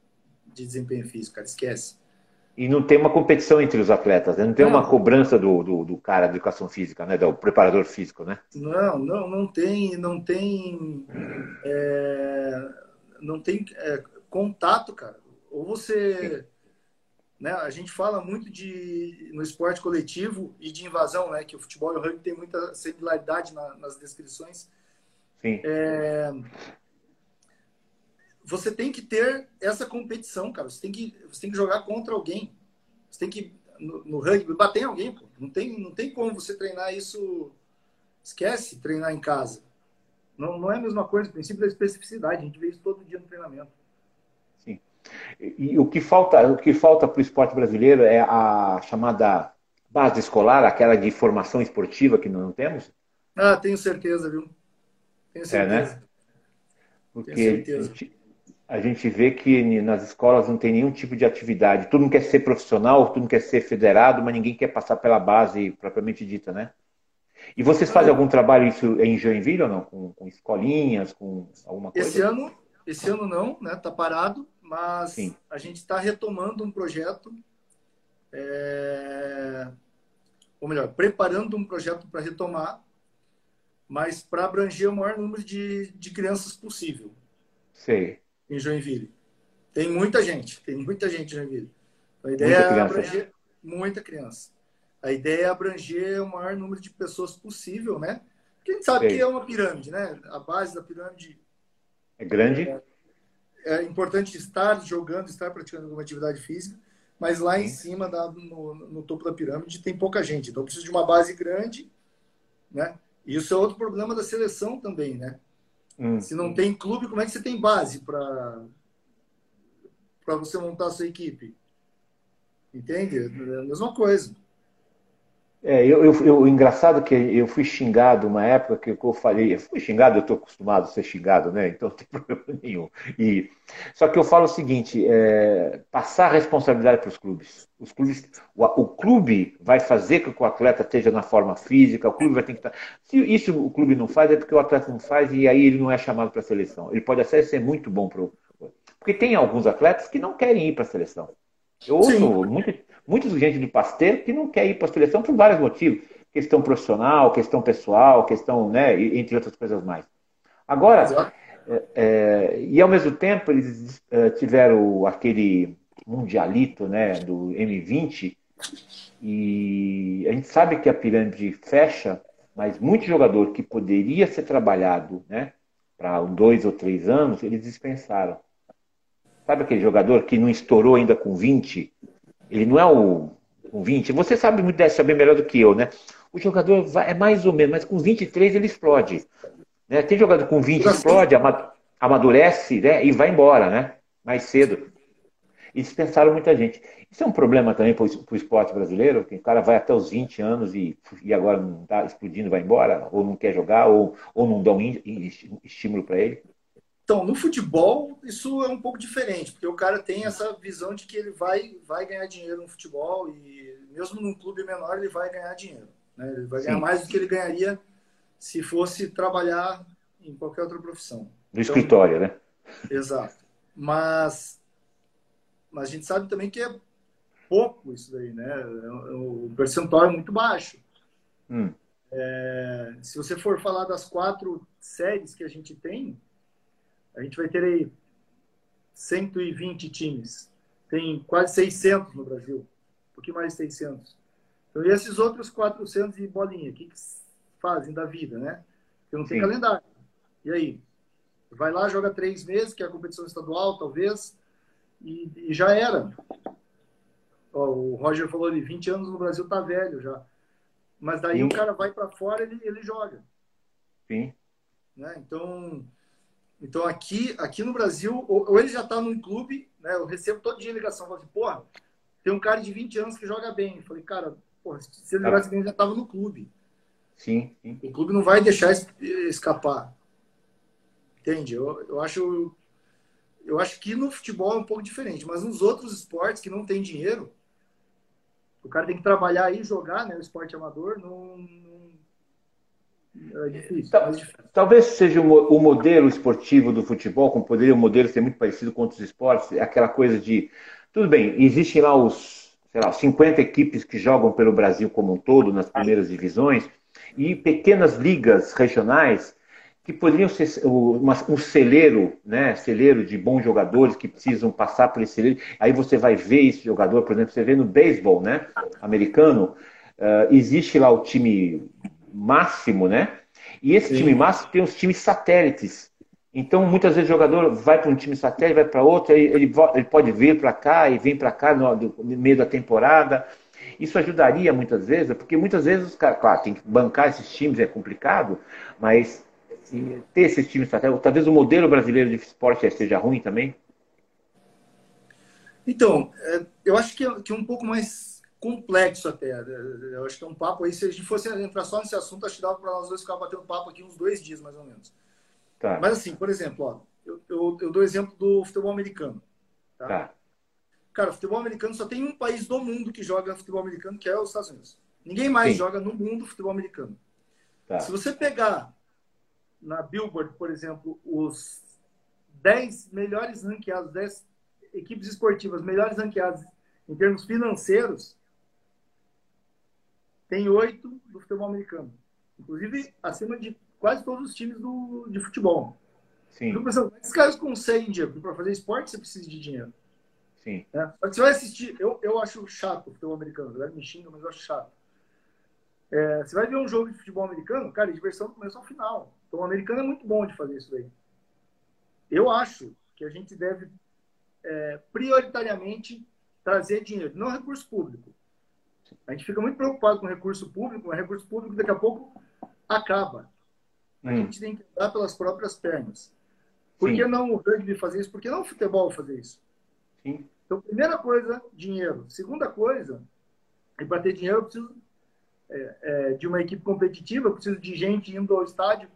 de desempenho físico, cara. Esquece. E não tem uma competição entre os atletas, né? não tem não. uma cobrança do, do, do, cara da educação física, né? do preparador físico, né? Não, não, não tem, não tem, é, não tem é, contato, cara. Ou você, né? A gente fala muito de no esporte coletivo e de invasão, né? Que o futebol e o rugby tem muita similaridade na, nas descrições. Sim. É, você tem que ter essa competição, cara. Você tem que, você tem que jogar contra alguém. Você tem que, no, no rugby, bater em alguém, pô. Não tem, não tem como você treinar isso. Esquece treinar em casa. Não, não é a mesma coisa. O princípio da especificidade. A gente vê isso todo dia no treinamento. Sim. E, e o que falta, o que falta para o esporte brasileiro é a chamada base escolar, aquela de formação esportiva que não temos? Ah, tenho certeza, viu? Tenho certeza. É, né? Porque tenho certeza a gente vê que nas escolas não tem nenhum tipo de atividade. Todo mundo quer ser profissional, todo mundo quer ser federado, mas ninguém quer passar pela base propriamente dita, né? E vocês fazem algum trabalho isso em Joinville ou não? Com, com escolinhas, com alguma coisa? Esse ano, esse ano não, né? Tá parado, mas Sim. a gente está retomando um projeto, é... ou melhor, preparando um projeto para retomar, mas para abranger o maior número de, de crianças possível. Sei em Joinville. Tem muita gente, tem muita gente em Joinville. A ideia muita é abranger muita criança. A ideia é abranger o maior número de pessoas possível, né? Porque a gente sabe que é uma pirâmide, né? A base da pirâmide é grande. É, é importante estar jogando, estar praticando alguma atividade física, mas lá em cima, no, no, topo da pirâmide, tem pouca gente. Então precisa de uma base grande, né? Isso é outro problema da seleção também, né? Hum. Se não tem clube, como é que você tem base para para você montar a sua equipe? Entende? É a mesma coisa. É, eu, eu, eu, engraçado que eu fui xingado uma época que eu falei, eu fui xingado, eu estou acostumado a ser xingado, né? Então não tem problema nenhum. E, só que eu falo o seguinte: é, passar a responsabilidade para os clubes. Os clubes, o, o, clube vai fazer com que o atleta esteja na forma física, o clube vai ter que estar. Se isso o clube não faz, é porque o atleta não faz e aí ele não é chamado para a seleção. Ele pode até ser muito bom para Porque tem alguns atletas que não querem ir para a seleção. Eu ouço muito, muita gente do Pasteiro que não quer ir para a seleção por vários motivos. questão profissional, questão pessoal, questão, né, entre outras coisas mais. Agora, é, é, e ao mesmo tempo eles é, tiveram aquele mundialito, né, do M20 e a gente sabe que a pirâmide fecha, mas muito jogador que poderia ser trabalhado, né, para dois ou três anos, eles dispensaram. Sabe aquele jogador que não estourou ainda com 20? Ele não é o com 20. Você sabe muito dessa bem melhor do que eu, né? O jogador vai, é mais ou menos, mas com 23 ele explode. Né? Tem jogador com 20 explode, amadurece né? e vai embora, né? Mais cedo. E dispensaram muita gente. Isso é um problema também para o esporte brasileiro, que o cara vai até os 20 anos e, e agora não está explodindo, vai embora, ou não quer jogar, ou, ou não dão estímulo para ele. Então, no futebol, isso é um pouco diferente, porque o cara tem essa visão de que ele vai, vai ganhar dinheiro no futebol e mesmo num clube menor ele vai ganhar dinheiro. Né? Ele vai Sim. ganhar mais do que ele ganharia se fosse trabalhar em qualquer outra profissão. No então, escritório, né? Exato. Mas, mas a gente sabe também que é pouco isso daí, né? O percentual é muito baixo. Hum. É, se você for falar das quatro séries que a gente tem, a gente vai ter aí 120 times. Tem quase 600 no Brasil. Um pouquinho mais de 600. Então, e esses outros 400 e bolinha, o que, que fazem da vida, né? Porque não tem Sim. calendário. E aí? Vai lá, joga três meses, que é a competição estadual, talvez, e, e já era. Ó, o Roger falou ali, 20 anos no Brasil tá velho já. Mas daí Sim. o cara vai para fora ele ele joga. Sim. Né? Então, então aqui, aqui no Brasil, ou, ou ele já está num clube, né? Eu recebo todo dia ligação, falo assim, porra, tem um cara de 20 anos que joga bem. Eu falei, cara, porra, se ele jogasse bem, ele já estava no clube. Sim, sim, O clube não vai deixar escapar. Entende? Eu, eu acho eu acho que no futebol é um pouco diferente, mas nos outros esportes que não tem dinheiro, o cara tem que trabalhar aí, jogar, né? O esporte amador, não, é difícil, Tal, Talvez seja o, modelo esportivo do futebol, como poderia o modelo ser muito parecido com outros esportes, é aquela coisa de. Tudo bem, existem lá os, sei lá, 50 equipes que jogam pelo Brasil como um todo, nas primeiras divisões, e pequenas ligas regionais que poderiam ser um celeiro, né, celeiro de bons jogadores que precisam passar por esse celeiro. Aí você vai ver esse jogador, por exemplo, você vê no beisebol, né, americano, uh, existe lá o time máximo, né? E esse Sim. time máximo tem os times satélites. Então, muitas vezes o jogador vai para um time satélite, vai para outro, ele, ele pode vir para cá e vem para cá no, no, meio da temporada. Isso ajudaria muitas vezes, porque muitas vezes os caras, claro, tem que bancar esses times, é complicado, mas ter esses times satélites, talvez o modelo brasileiro de esporte seja ruim também. Então, é, eu acho que é, que é um pouco mais complexo até. Eu acho que é um papo aí. Se a gente fosse entrar só nesse assunto, acho que dava para nós dois ficar batendo papo aqui uns dois dias, mais ou menos. Tá. Mas assim, por exemplo, ó, eu, eu, eu dou exemplo do futebol americano. Tá? tá? Cara, futebol americano só tem um país do mundo que joga futebol americano, que é os Estados Unidos. Ninguém mais Sim. joga no mundo futebol americano. Tá. Se você pegar na Billboard, por exemplo, os 10 melhores ranqueados, 10 equipes esportivas melhores ranqueadas em termos financeiros, tem oito do futebol americano. Inclusive, acima de quase todos os times do, de futebol. Sim. Pensando, esses caras conseguem dinheiro. Para fazer esporte, você precisa de dinheiro. Sim. É. Só que você vai assistir. Eu, eu acho chato o futebol americano. Galera me xinga, mas eu acho chato. É, você vai ver um jogo de futebol americano, cara, a diversão do começo ao final. Então, o americano é muito bom de fazer isso daí. Eu acho que a gente deve é, prioritariamente trazer dinheiro, não recurso público. A gente fica muito preocupado com recurso público, mas recurso público daqui a pouco acaba. A hum. gente tem que andar pelas próprias pernas. Por Sim. que não o rugby fazer isso? Por que não o futebol fazer isso? Sim. Então, primeira coisa, dinheiro. Segunda coisa, e para ter dinheiro eu preciso é, é, de uma equipe competitiva, eu preciso de gente indo ao estádio.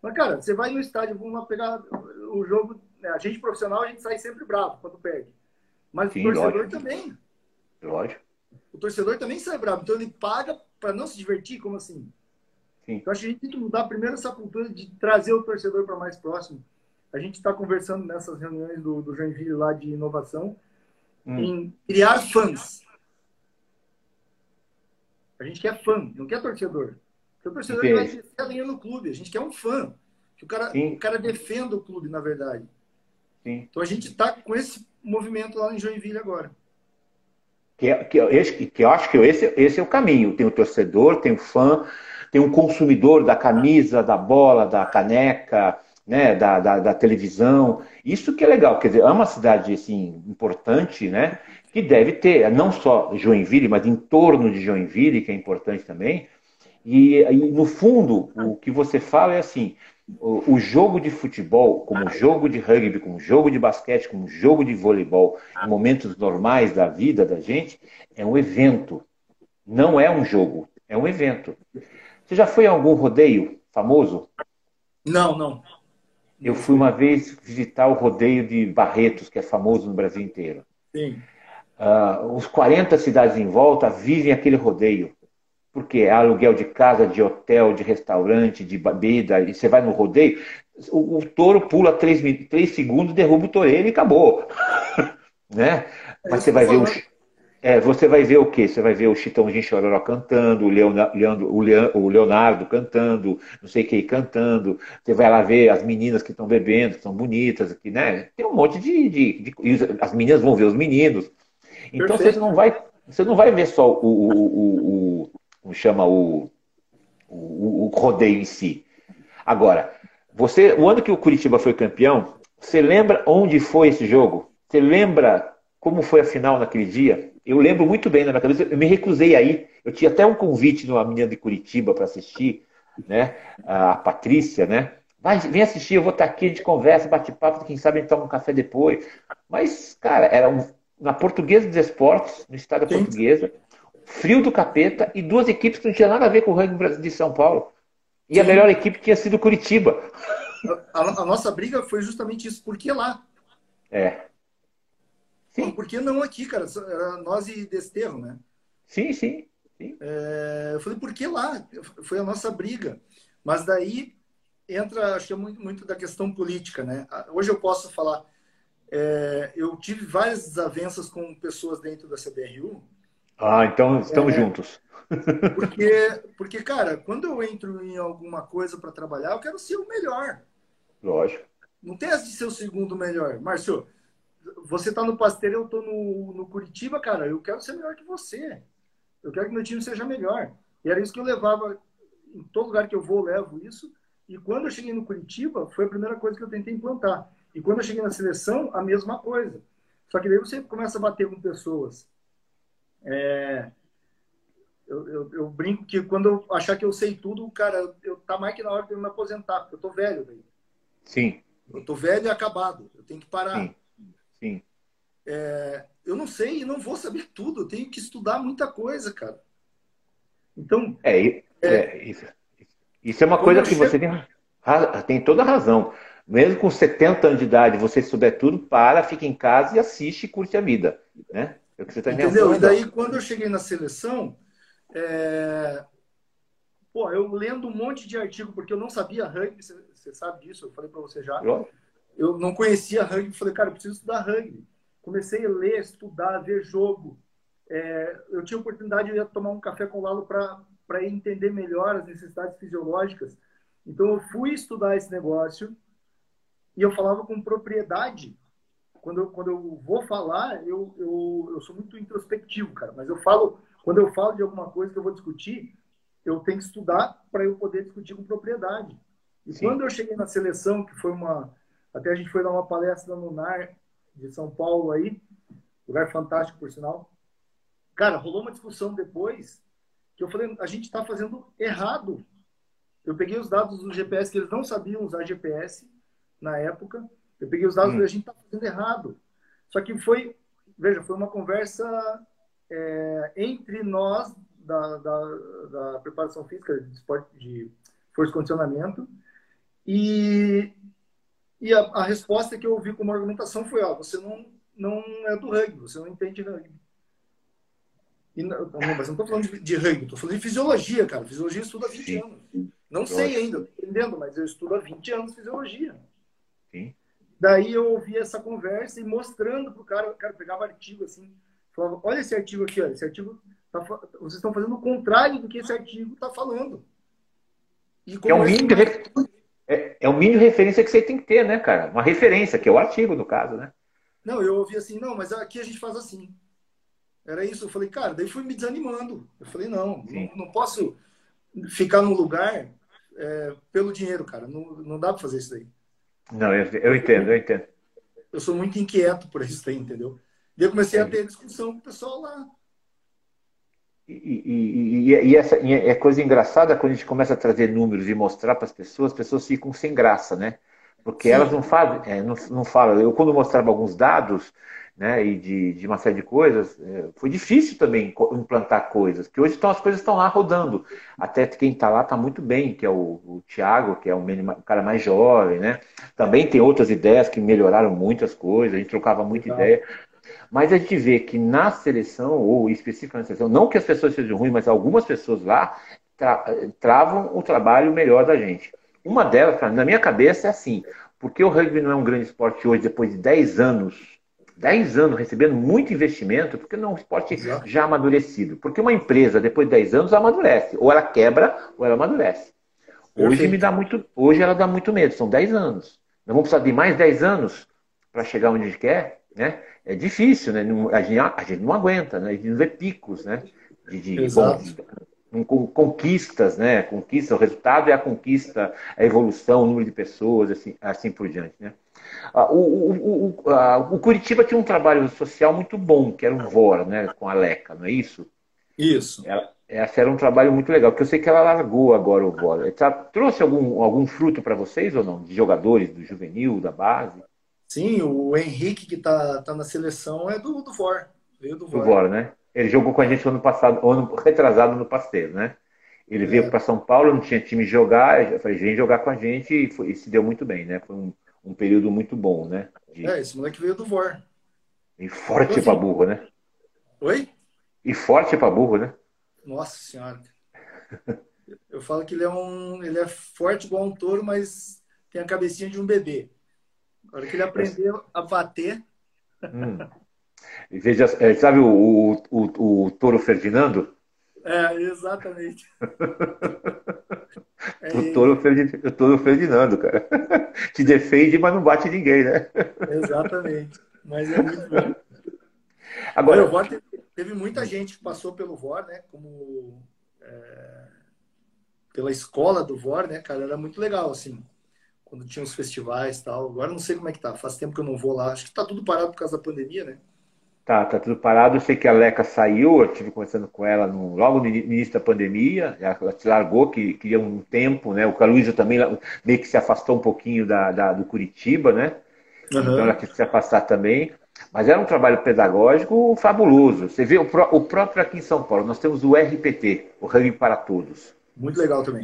Mas, cara, você vai no estádio, vamos lá pegar o jogo. Né? A gente profissional, a gente sai sempre bravo quando perde. Mas Sim, o torcedor lógico. também. Lógico o torcedor também sai bravo. Então ele paga para não se divertir? Como assim? Sim. Então acho que a gente tem que mudar primeiro essa cultura de trazer o torcedor para mais próximo. A gente está conversando nessas reuniões do, do Joinville lá de inovação hum. em criar fãs. A gente quer fã, não quer torcedor. Porque o torcedor vai descer a linha no clube. A gente quer um fã. Que o cara, o cara defenda o clube, na verdade. Sim. Então a gente está com esse movimento lá em Joinville agora. Que, é, que, é que eu acho que esse, esse é o caminho. Tem o torcedor, tem o fã, tem um consumidor da camisa, da bola, da caneca, né, da, da, da, televisão. Isso que é legal, quer dizer, é uma cidade assim, importante, né, que deve ter, não só Joinville, mas em torno de Joinville, que é importante também. E, e no fundo, o que você fala é assim: o, jogo de futebol, como jogo de rugby, como jogo de basquete, como jogo de voleibol, em momentos normais da vida da gente, é um evento. Não é um jogo, é um evento. Você já foi a algum rodeio famoso? Não, não. Eu fui uma vez visitar o rodeio de Barretos, que é famoso no Brasil inteiro. Sim. Uh, os 40 cidades em volta vivem aquele rodeio porque é aluguel de casa, de hotel, de restaurante, de bebida, e você vai no rodeio, o, o touro pula três, três segundos, derruba o toureiro e acabou. né? Mas é você vai ver o. É, você vai ver o quê? Você vai ver o Chitãozinho Chororó cantando, o Leonardo, o Leonardo cantando, não sei quem cantando. Você vai lá ver as meninas que estão bebendo, que são bonitas, que, né? Tem um monte de, de, de, As meninas vão ver os meninos. Então Perfeito. você não vai. Você não vai ver só o, o, o, como chama o, o, o rodeio em si. Agora, você, o ano que o Curitiba foi campeão, você lembra onde foi esse jogo? Você lembra como foi a final naquele dia? Eu lembro muito bem na minha cabeça, eu me recusei aí. Eu tinha até um convite de uma menina de Curitiba para assistir, né? A Patrícia, né? Vai, vem assistir, eu vou estar aqui, a gente conversa, bate papo, quem sabe a gente toma um café depois. Mas, cara, era um, na Portuguesa dos Esportes, no estado da Portuguesa frio do capeta e duas equipes que não tinham nada a ver com o ranking de São Paulo. E Sim. a melhor equipe tinha sido Curitiba. A, a, nossa briga foi justamente isso. Por que lá? É. Sim. Por que não aqui, cara? Era nós e Desterro, né? Sim, sim. sim. É, eu falei, por que lá? Foi a nossa briga. Mas daí entra, acho que é muito, muito da questão política, né? Hoje eu posso falar. É, eu tive várias desavenças com pessoas dentro da CBRU ah, então estamos é, juntos. Porque, porque, cara, quando eu entro em alguma coisa para trabalhar, eu quero ser o melhor. Lógico. Não tem essa de ser o segundo melhor. Márcio, você está no Pasteiro, eu estou no, no Curitiba, cara, eu quero ser melhor que você. Eu quero que meu time seja melhor. E era isso que eu levava, em todo lugar que eu vou, eu levo isso. E quando eu cheguei no Curitiba, foi a primeira coisa que eu tentei implantar. E quando eu cheguei na seleção, a mesma coisa. Só que daí você começa a bater com pessoas é, eu, eu, eu, brinco que quando eu achar que eu sei tudo, cara, eu tá mais que na hora de eu me aposentar, porque eu tô velho, velho. Sim. Eu tô velho e acabado. Eu tenho que parar. Sim. Sim. É, eu não sei e não vou saber tudo. Eu tenho que estudar muita coisa, cara. Então. É, é, é isso, isso é uma coisa que você tem, tem toda a razão. Mesmo com 70 anos de idade, você souber tudo, para, fica em casa e assiste e curte a vida. Né? É que você está Entendeu? E daí, quando eu cheguei na seleção, é... Pô, eu lendo um monte de artigo, porque eu não sabia rugby, você sabe disso, eu falei para você já. Eu não conhecia rugby, falei, cara, eu preciso estudar rugby. Comecei a ler, estudar, ver jogo. É... eu tinha oportunidade de tomar um café com o Lalo para entender melhor as necessidades fisiológicas. Então, eu fui estudar esse negócio e eu falava com propriedade quando eu, quando eu vou falar, eu, eu, eu sou muito introspectivo, cara. Mas eu falo, quando eu falo de alguma coisa que eu vou discutir, eu tenho que estudar para eu poder discutir com propriedade. E Sim. quando eu cheguei na seleção, que foi uma. Até a gente foi dar uma palestra no NAR de São Paulo aí, lugar fantástico, por sinal. Cara, rolou uma discussão depois que eu falei, a gente está fazendo errado. Eu peguei os dados do GPS, que eles não sabiam usar GPS na época. Eu peguei os dados hum. e a gente está fazendo errado. Só que foi, veja, foi uma conversa é, entre nós da, da, da, preparação física, de esporte, de força de condicionamento, e, e a, a, resposta que eu ouvi como argumentação foi: ó, você não, não é do rugby, você não entende rugby. E, não, mas eu não estou falando de, de rugby, estou falando de fisiologia, cara. Fisiologia eu estudo há 20 Sim. anos. Não sei ainda, estou aprendendo, mas eu estudo há 20 anos fisiologia. Daí eu ouvi essa conversa e mostrando para o cara, o cara pegava artigo assim, falava, olha esse artigo aqui, olha, esse artigo tá, vocês estão fazendo o contrário do que esse artigo está falando. é o mínimo é, é o mínimo de referência que você tem que ter, né, cara? Uma referência, que é o artigo, no caso, né? Não, eu ouvi assim, não, mas aqui a gente faz assim. Era isso. Eu falei, cara, daí fui me desanimando. Eu falei, não, não, não, posso ficar num lugar é, pelo dinheiro, cara. Não, não dá para fazer isso daí. Não, eu, eu entendo, eu entendo. Eu sou muito inquieto por isso daí, entendeu? E eu comecei a ter discussão com o pessoal lá. E, e, e, e, essa e é coisa engraçada quando a gente começa a trazer números e mostrar para as pessoas, as pessoas ficam sem graça, né? Porque Sim. elas não fazem, é, não, não falam. Eu, quando mostrava alguns dados, né, e de, de uma série de coisas, é, foi difícil também implantar coisas, que hoje estão, as coisas estão lá rodando. Até quem está lá está muito bem, que é o, o Tiago, que é um, um, cara mais jovem, né? Também tem outras ideias que melhoraram muitas coisas, a gente trocava muita Legal. ideia. Mas a gente vê que na seleção, ou especificamente na seleção, não que as pessoas sejam ruins, mas algumas pessoas lá tra travam o trabalho melhor da gente. Uma delas, na minha cabeça, é assim, porque o rugby não é um grande esporte hoje, depois de 10 anos, 10 anos recebendo muito investimento, porque não é um esporte Exato. já amadurecido. Porque uma empresa, depois de 10 anos, amadurece. Ou ela quebra, ou ela amadurece. Hoje me dá muito, hoje ela dá muito medo, são 10 anos. Nós vamos precisar de mais 10 anos para chegar onde a gente quer, né? É difícil, né? A gente, a gente não aguenta, né? A gente não vê picos, né? De, de bom, conquistas, né? Conquista, o resultado é a conquista, a evolução, o número de pessoas, assim, assim por diante, né? O, o, o, o, Curitiba tinha um trabalho social muito bom, que era o VOR, né? Com a Leca, não é isso? Isso. Ela, essa era um trabalho muito legal, porque eu sei que ela largou agora o VOR. Trouxe algum, algum fruto para vocês ou não? De jogadores do juvenil, da base? Sim, o Henrique, que está tá na seleção, é do, do VOR. Veio do VOR. Do VOR, né? Ele jogou com a gente ano passado, ano retrasado no Pasteiro, né? Ele é. veio para São Paulo, não tinha time jogar, eu falei, vem jogar com a gente e, foi, e, se deu muito bem, né? Foi um, um período muito bom, né? De... É, esse moleque veio do VOR. E forte para burro, né? Oi? E forte para burro, né? Nossa senhora. Eu falo que ele é um, ele é forte igual um touro, mas tem a cabecinha de um bebê. Na hora que ele aprendeu a bater. Hum. Veja, é, sabe o, o, o, o touro Ferdinando? É, exatamente. É o, touro Ferdinando, o touro Ferdinando, cara. Te defende, mas não bate ninguém, né? Exatamente. Mas é muito bom. Agora, o VOR teve, teve, muita gente que passou pelo VOR, né? Como é, pela escola do VOR, né, cara? Era muito legal, assim quando tinha os festivais e tal. Agora não sei como é que tá. Faz tempo que eu não vou lá. Acho que tá tudo parado por causa da pandemia, né? Tá, tá tudo parado. Eu sei que a Leca saiu, eu estive conversando com ela no, logo no início da pandemia. Ela se largou, que queria um tempo, né? O Caluísa também meio que se afastou um pouquinho da, da do Curitiba, né? Uhum. Então ela quis se afastar também. Mas era um trabalho pedagógico fabuloso. Você vê o, o próprio aqui em São Paulo, nós temos o RPT, o Rugby para Todos. Muito legal também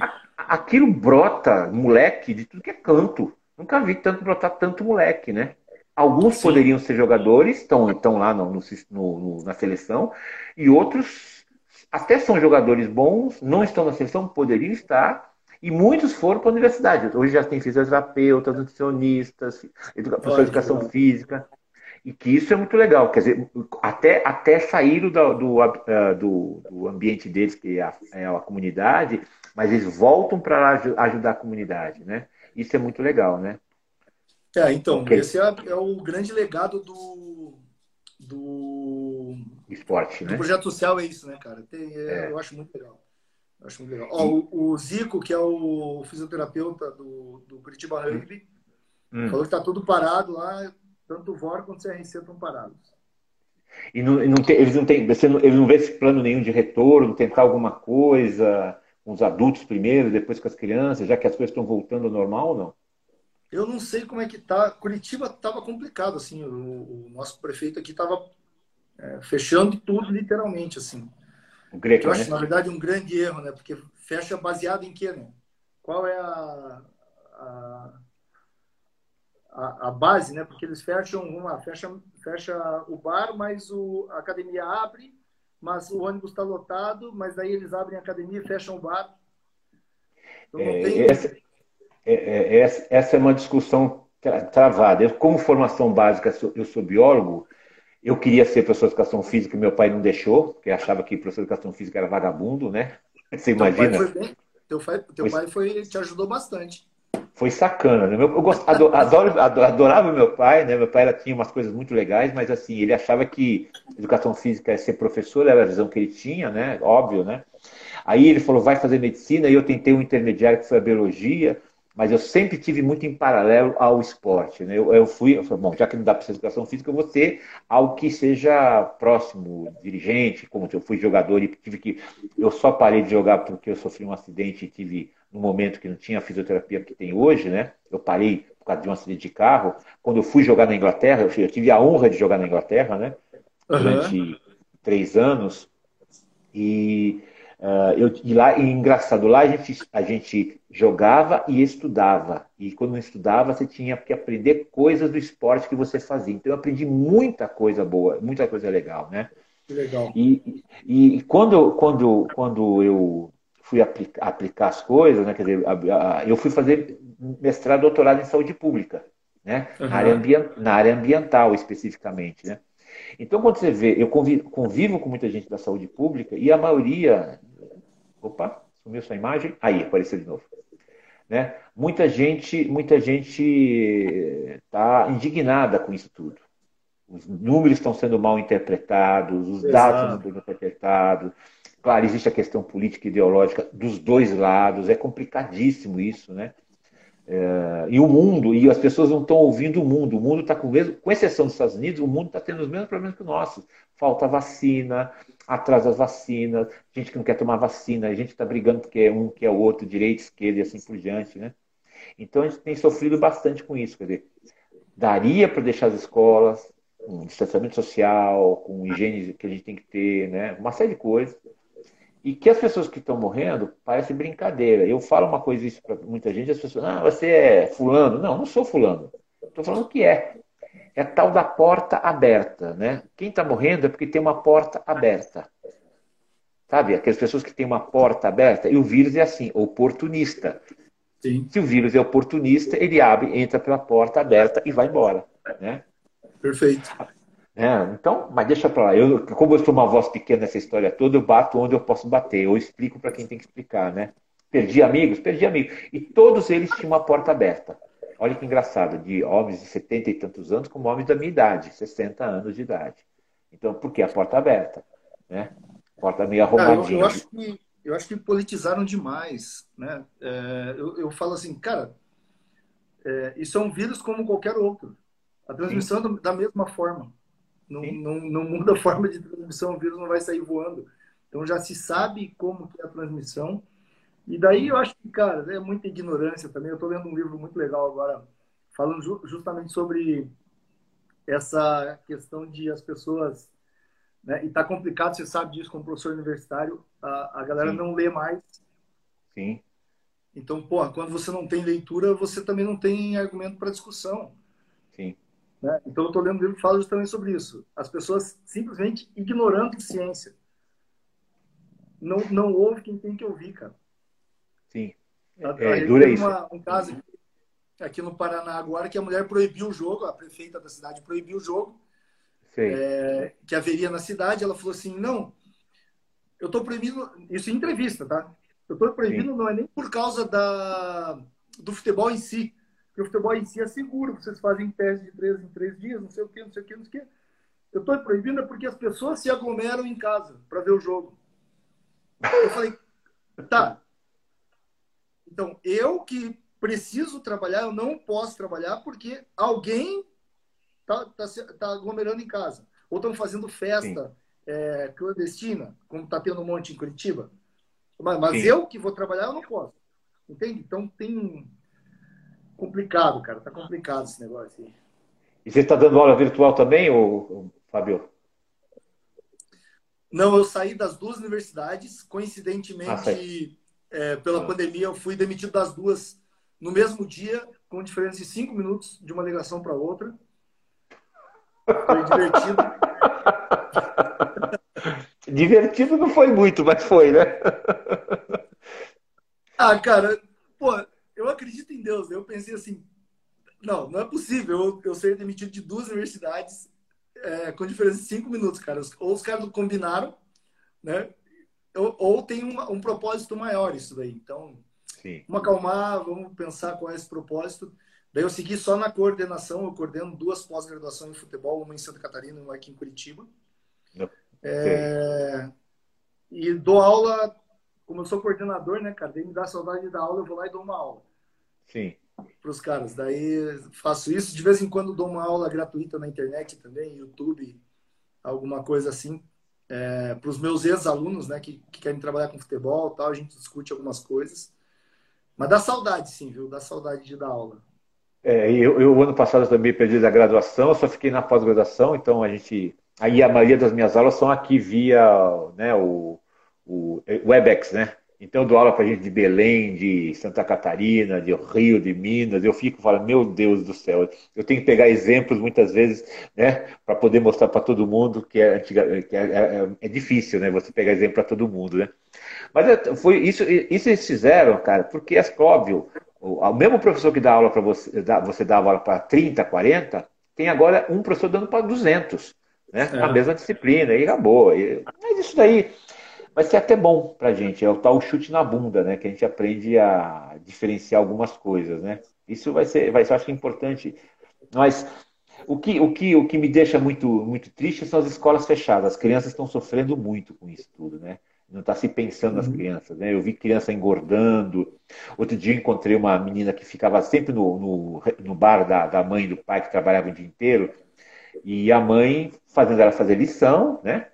aquilo brota moleque de tudo que é canto. Nunca vi tanto brotar tanto moleque, né? Alguns Sim. poderiam ser jogadores, estão, estão lá no, no, na seleção, e outros até são jogadores bons, não estão na seleção, poderiam estar, e muitos foram para a universidade. Hoje já tem fisioterapeutas, nutricionistas, professor de educação física, e que isso é muito legal. Quer dizer, até, até saíram do, do, ah, do, do ambiente deles, que é a, é a comunidade, mas eles voltam para ajudar a comunidade, né? Isso é muito legal, né? É, então, okay. esse é, é, o grande legado do, do esporte, do né? projeto social é isso, né, cara? Tem, é, é. Eu acho muito legal. Eu acho muito legal. Ó, o, o, Zico, que é o fisioterapeuta do, do Curitiba Rugby, hum. falou que tá tudo parado lá, tanto o VOR quanto o CRC estão parados. E não, não tem, eles não têm, você não, ele não vê esse plano nenhum de retorno, tentar alguma coisa, com os adultos primeiro, depois com as crianças, já que as coisas estão voltando ao normal ou não? Eu não sei como é que tá. Curitiba estava complicado, assim. O, o, nosso prefeito aqui estava é, fechando tudo, literalmente, assim. O Greco, eu né? acho, na verdade, um grande erro, né? Porque fecha baseado em quê, né? Qual é a, a, a, a base, né? Porque eles fecham, vamos lá, fecha, fecha o bar, mas o, a academia abre mas o ônibus está lotado, mas aí eles abrem a academia e fecham o bar. Então, é, tem... essa, é, é, essa, é uma discussão travada. Eu, como formação básica, eu sou biólogo, Eu queria ser professor de educação física meu pai não deixou, porque achava que professor de educação física era vagabundo, né? Você imagina? Teu pai, foi teu pai, teu pai foi, te ajudou bastante. Foi sacana, né? Eu, gost, adoro, adorava meu pai, né? Meu pai ela tinha umas coisas muito legais, mas assim, ele achava que educação física é ser professor, era a visão que ele tinha, né? Óbvio, né? Aí ele falou, vai fazer medicina, e eu tentei um intermediário que foi a biologia, mas eu sempre tive muito em paralelo ao esporte. Né? Eu, eu fui, eu falei, bom, já que não dá para ser educação física, eu vou ter algo que seja próximo, dirigente, como eu fui jogador e tive que. Eu só parei de jogar porque eu sofri um acidente e tive no momento que não tinha a fisioterapia que tem hoje, né? Eu parei por causa de um acidente de carro. Quando eu fui jogar na Inglaterra, eu tive a honra de jogar na Inglaterra, né? Durante uhum. três anos. E Uh, eu, e lá, e engraçado, lá a gente, a gente jogava e estudava. E quando não estudava, você tinha que aprender coisas do esporte que você fazia. Então eu aprendi muita coisa boa, muita coisa legal, né? Legal. E, e, e quando, quando, quando eu fui aplicar, aplicar as coisas, né? Quer dizer, a, a, eu fui fazer mestrado, doutorado em saúde pública, né? Uhum. Na, área ambient, na área ambiental especificamente, né? Então, quando você vê, eu convivo, convivo, com muita gente da saúde pública e a maioria. Opa, sumiu sua imagem? Aí, apareceu de novo. Né? Muita gente muita gente está indignada com isso tudo. Os números estão sendo mal interpretados, os Exato. dados estão sendo interpretados. Claro, existe a questão política e ideológica dos dois lados, é complicadíssimo isso, né? É, e o mundo, e as pessoas não estão ouvindo o mundo. O mundo está com o mesmo, com exceção dos Estados Unidos, o mundo está tendo os mesmos problemas que o nosso. Falta vacina, atrás das vacinas, gente que não quer tomar vacina, a gente está brigando porque é um que é outro, direita, esquerda e assim por diante, né? Então a gente tem sofrido bastante com isso. Quer dizer, daria para deixar as escolas com distanciamento social, com higiene que a gente tem que ter, né? Uma série de coisas. E que as pessoas que estão morrendo parece brincadeira. Eu falo uma coisa isso para muita gente, as pessoas, ah, você é fulano. Não, não sou fulano. Estou falando que é. É tal da porta aberta, né? Quem está morrendo é porque tem uma porta aberta. Sabe? Aquelas pessoas que têm uma porta aberta. E o vírus é assim, oportunista. Sim. Se o vírus é oportunista, ele abre, entra pela porta aberta e vai embora, né? Perfeito. É, então, mas deixa para lá. Eu, como eu sou uma voz pequena nessa história toda, eu bato onde eu posso bater. Eu explico para quem tem que explicar, né? Perdi amigos? Perdi amigos. E todos eles tinham uma porta aberta. Olha que engraçado, de homens de 70 e tantos anos como homens da minha idade, 60 anos de idade. Então, por que a porta aberta? Né? Porta meio arrumadinha. eu, eu, acho que, eu acho que politizaram demais. Né? É, eu, eu falo assim, cara, é, isso é um vírus como qualquer outro. A transmissão Sim. da mesma forma. Não, não, não, muda a forma de transmissão, o vírus não vai sair voando. Então já se sabe como que é a transmissão. E daí eu acho que, cara, é muita ignorância também. Eu estou lendo um livro muito legal agora, falando ju justamente sobre essa questão de as pessoas. Né, e está complicado, você sabe disso como professor universitário, a, a galera Sim. não lê mais. Sim. Então, pô, quando você não tem leitura, você também não tem argumento para discussão. Né? Então, eu estou lendo um livro que fala justamente sobre isso. As pessoas simplesmente ignorando ciência. Não, não ouve quem tem que ouvir, cara. Sim. É, é dura isso. Uma, um caso aqui, aqui, no Paraná agora que a mulher proibiu o jogo, a prefeita da cidade proibiu o jogo é, que haveria na cidade. Ela falou assim, não, eu estou proibindo, isso em entrevista, tá? Eu estou proibindo Sim. não é nem por causa da, do futebol em si, porque o futebol em si é seguro, vocês fazem teste de três em três dias, não sei o que, não sei o que, não sei o que. Eu estou proibindo é porque as pessoas se aglomeram em casa para ver o jogo. Eu falei, tá. Então, eu que preciso trabalhar, eu não posso trabalhar porque alguém tá, tá, tá aglomerando em casa. Ou estão fazendo festa é, clandestina, como está tendo um monte em Curitiba. Mas, mas eu que vou trabalhar, eu não posso. Entende? Então, tem complicado, cara. Tá complicado esse negócio aí. E você está dando aula virtual também, ou, Fábio? Não, eu saí das duas universidades. Coincidentemente, ah, é, pela ah. pandemia, eu fui demitido das duas no mesmo dia, com diferença de cinco minutos de uma ligação para outra. Foi divertido. divertido não foi muito, mas foi, né? ah, cara, pô, eu acredito em Deus. Eu pensei assim, não, não é possível eu, eu ser demitido de duas universidades é, com diferença de cinco minutos, cara. Ou os caras combinaram, né? Ou, ou tem um, um, propósito maior isso daí. Então, Sim. vamos acalmar, vamos pensar qual é esse propósito. Daí eu segui só na coordenação, eu coordeno duas pós-graduações em futebol, uma em Santa Catarina e uma aqui em Curitiba. É, e dou aula, como eu sou coordenador, né, cara? Daí me dá saudade de dar aula, eu vou lá e dou uma aula. Sim. Para os caras. Daí faço isso. De vez em quando dou uma aula gratuita na internet também, YouTube, alguma coisa assim. É, para os meus ex-alunos, né, que, que, querem trabalhar com futebol tal, a gente discute algumas coisas. Mas dá saudade, sim, viu? Dá saudade de dar aula. É, eu, eu, ano passado também perdi a graduação, só fiquei na pós-graduação, então a gente. Aí a maioria das minhas aulas são aqui via né, o, o WebEx, né? Então eu dou aula para gente de Belém, de Santa Catarina, de Rio, de Minas. Eu fico falando, meu Deus do céu, eu tenho que pegar exemplos muitas vezes, né, para poder mostrar para todo mundo que, é, que é, é, é, difícil, né, você pegar exemplo para todo mundo, né. Mas é, foi isso, isso eles fizeram, cara, porque é óbvio, o, mesmo professor que dá aula para você, dá, você dava aula para 30, 40, tem agora um professor dando para 200, né, é. a mesma disciplina, e acabou. E, mas isso daí vai ser até bom para a gente. É o tal chute na bunda, né? Que a gente aprende a diferenciar algumas coisas, né? Isso vai ser, vai ser, acho que importante. Mas o que, o que, o que me deixa muito, muito triste são as escolas fechadas. As crianças estão sofrendo muito com isso tudo, né? Não está se pensando nas uhum. crianças, né? Eu vi criança engordando. Outro dia encontrei uma menina que ficava sempre no, no, no bar da, da mãe e do pai que trabalhava o dia inteiro e a mãe fazendo ela fazer lição, né?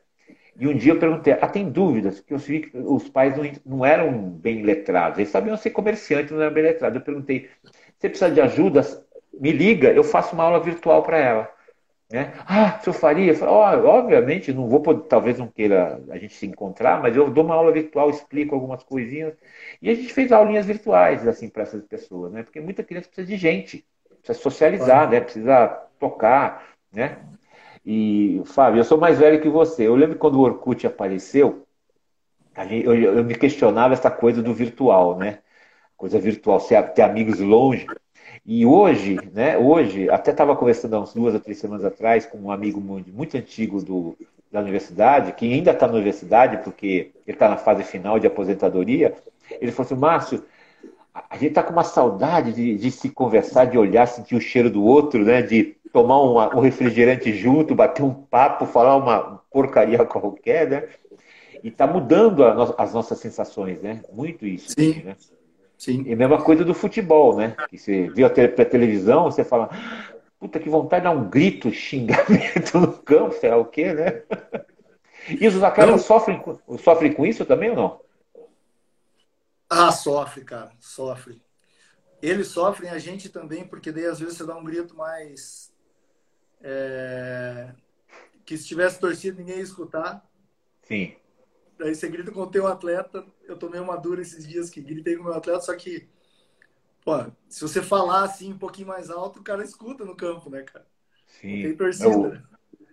E um dia eu perguntei, ah, tem dúvidas? Porque eu vi que os pais não, não eram bem letrados, eles sabiam ser comerciantes, não eram bem letrados. Eu perguntei, você precisa de ajuda? Me liga, eu faço uma aula virtual para ela. Né? Ah, se eu faria? Eu falei, oh, obviamente, não vou, talvez não queira a gente se encontrar, mas eu dou uma aula virtual, explico algumas coisinhas. E a gente fez aulinhas virtuais, assim, para essas pessoas, né? Porque muita criança precisa de gente, precisa socializar, né? Precisa tocar, né? E, Fábio, eu sou mais velho que você. Eu lembro quando o Orkut apareceu, eu, me questionava essa coisa do virtual, né? Coisa virtual, ter amigos longe. E hoje, né? Hoje, até estava conversando há uns duas ou três semanas atrás com um amigo muito, muito antigo do, da universidade, que ainda está na universidade, porque ele está na fase final de aposentadoria. Ele falou assim: Márcio, a gente está com uma saudade de, de, se conversar, de olhar, sentir o cheiro do outro, né? De tomar um, um refrigerante junto, bater um papo, falar uma porcaria qualquer, né? E está mudando no, as nossas sensações, né? Muito isso. Sim. Né? Sim. E a mesma coisa do futebol, né? Que você viu a televisão, você fala, puta que vontade de dar um grito, xingamento no campo, sei lá o quê, né? E os atletas sofrem, sofrem com isso também ou não? Ah, sofre, cara, sofre. Eles sofrem, a gente também, porque daí às vezes você dá um grito mais é... Que se tivesse torcido, ninguém ia escutar. Sim. Daí você grita com o teu atleta. Eu tomei uma dura esses dias que gritei com o meu atleta, só que, pô, se você falar assim um pouquinho mais alto, o cara escuta no campo, né, cara? Sim. Tem torcida. É o... Né?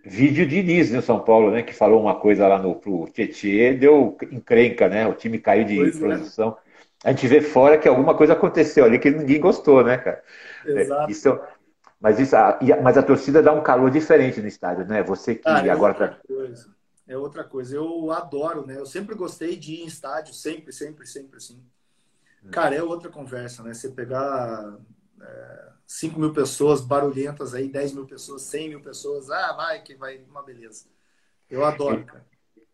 Vídeo de Diniz no São Paulo, né? Que falou uma coisa lá no pro Tietê, deu encrenca, né? O time caiu de pois é. posição. É. A gente vê fora que alguma coisa aconteceu ali que ninguém gostou, né, cara? Exato. É, isso, mas, isso, a, mas a torcida dá um calor diferente no estádio, né? Você que ah, é agora outra tá... coisa. É outra coisa. Eu adoro, né? Eu sempre gostei de ir em estádio, sempre, sempre, sempre, assim. Cara, é outra conversa, né? Você pegar é, 5 mil pessoas barulhentas aí, 10 mil pessoas, 100 mil pessoas, ah, vai que vai, uma beleza. Eu adoro, cara.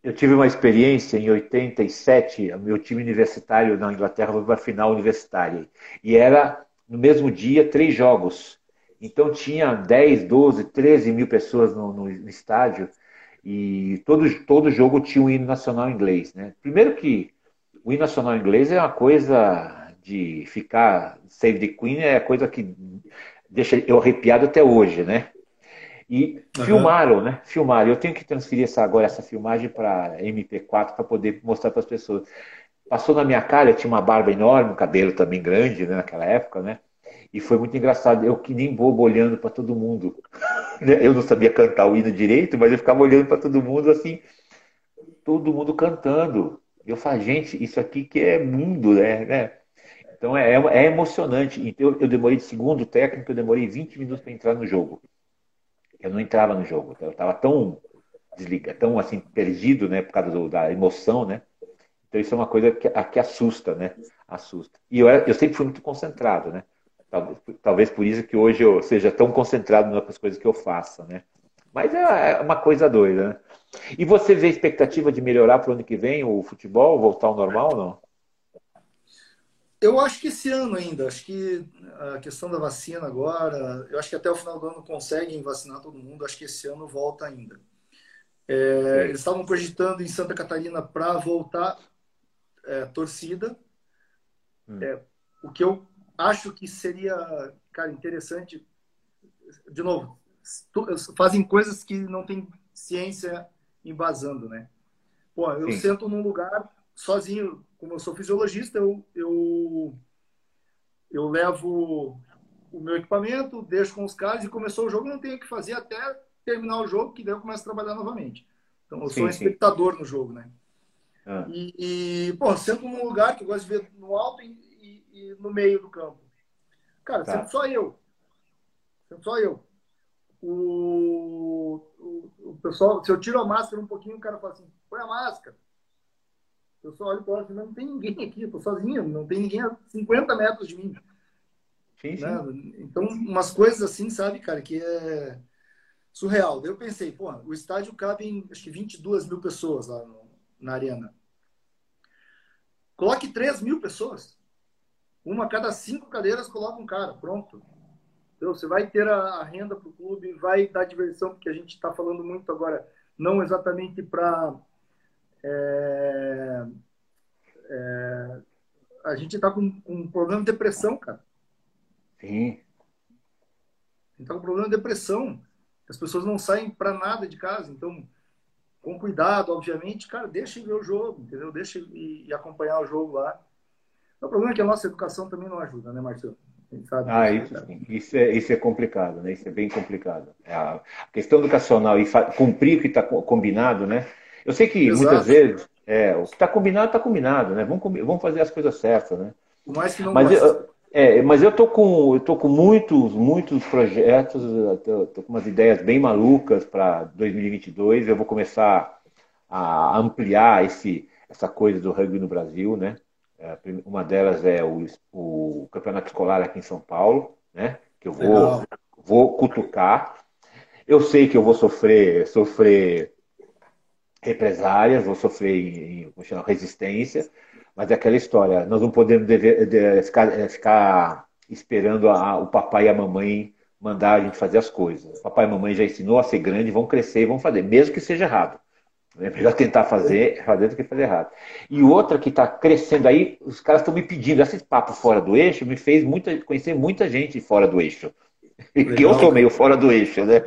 Eu tive uma experiência em 87, meu time universitário na Inglaterra foi para a final universitária. E era no mesmo dia três jogos. Então tinha 10, 12, 13 mil pessoas no, no, estádio e todo, todo jogo tinha um hino nacional inglês. Né? Primeiro que o hino nacional inglês é uma coisa de ficar Save the Queen, é a coisa que deixa eu arrepiado até hoje, né? E uhum. filmaram, né? Filmaram. Eu tenho que transferir essa, agora essa filmagem para MP4 para poder mostrar para as pessoas. Passou na minha cara, eu tinha uma barba enorme, um cabelo também grande né, naquela época, né? E foi muito engraçado. Eu que nem bobo olhando para todo mundo. Né? Eu não sabia cantar o hino direito, mas eu ficava olhando para todo mundo assim, todo mundo cantando. Eu falo, gente, isso aqui que é mundo, né? né? Então é, é emocionante. Então eu demorei de segundo técnico, eu demorei 20 minutos para entrar no jogo. Eu não entrava no jogo. Eu estava tão desligado, tão assim, perdido, né? Por causa do, da emoção, né? Então isso é uma coisa que, que assusta, né? Assusta. E eu, eu sempre fui muito concentrado, né? Talvez, por isso que hoje eu seja tão concentrado nas coisas que eu faça, né? Mas é, é uma coisa doida, né? E você vê expectativa de melhorar para o ano que vem o futebol, voltar ao normal ou não? Eu acho que esse ano ainda, acho que a questão da vacina agora, eu acho que até o final do ano conseguem vacinar todo mundo, acho que esse ano volta ainda. É, eles estavam cogitando em Santa Catarina para voltar é, torcida, hum. é, o que eu acho que seria, cara, interessante, de novo, fazem coisas que não tem ciência embasando, né? Pô, eu Sim. sento num lugar sozinho, como eu sou fisiologista, eu, eu, eu levo o meu equipamento, deixo com os caras e começou o jogo, não tenho o que fazer até terminar o jogo, que daí eu começo a trabalhar novamente. Então, eu sim, sou um espectador sim. no jogo, né? Ah. E, e, pô, sento num lugar que eu gosto de ver no alto e, e, e no meio do campo. Cara, tá. sento só eu. Sento só eu. O, o, o, pessoal, se eu tiro a máscara um pouquinho, o cara fala assim, põe a máscara. Eu só olho para assim, não tem ninguém aqui, eu tô sozinho, não tem ninguém a 50 metros de mim. Sim, sim. Né? Então, umas coisas assim, sabe, cara, que é surreal. Daí eu pensei, pô, o estádio cabe em acho que 22 mil pessoas lá no, na arena. Coloque 3 mil pessoas. Uma a cada cinco cadeiras coloca um cara, pronto. Então, você vai ter a, renda para o clube, vai dar diversão, porque a gente está falando muito agora, não exatamente para. É, é, a gente está com, com um problema de depressão, cara. Sim. A gente está com um problema de depressão. As pessoas não saem para nada de casa, então, com cuidado, obviamente, cara, deixa ver o jogo, entendeu? Deixa ir, acompanhar o jogo lá. O problema é que a nossa educação também não ajuda, né, Marcelo? Sabe ah, isso, sim. isso, é, isso é complicado, né? Isso é bem complicado. É a questão educacional e cumprir o que está combinado, né? Eu sei que Exato. muitas vezes é, o que está combinado está combinado, né? Vamos, vamos fazer as coisas certas, né? Por mais que não Mas eu, é, mas eu tô com eu tô com muitos muitos projetos, tô, tô com umas ideias bem malucas para 2022. Eu vou começar a ampliar esse essa coisa do rugby no Brasil, né? É, uma delas é o, o campeonato escolar aqui em São Paulo, né? Que eu vou vou cutucar. Eu sei que eu vou sofrer sofrer represálias, vou sofrer em, em resistência, mas é aquela história, nós não podemos dever, de, ficar, é, ficar, esperando a, o papai e a mamãe mandar a gente fazer as coisas. O papai e a mamãe já ensinou a ser grande, vão crescer e vão fazer, mesmo que seja errado. É melhor tentar fazer, fazer do que fazer errado. E outra que está crescendo aí, os caras estão me pedindo, esse papo fora do eixo me fez muita, conhecer muita gente fora do eixo. Que eu sou meio fora do eixo, né?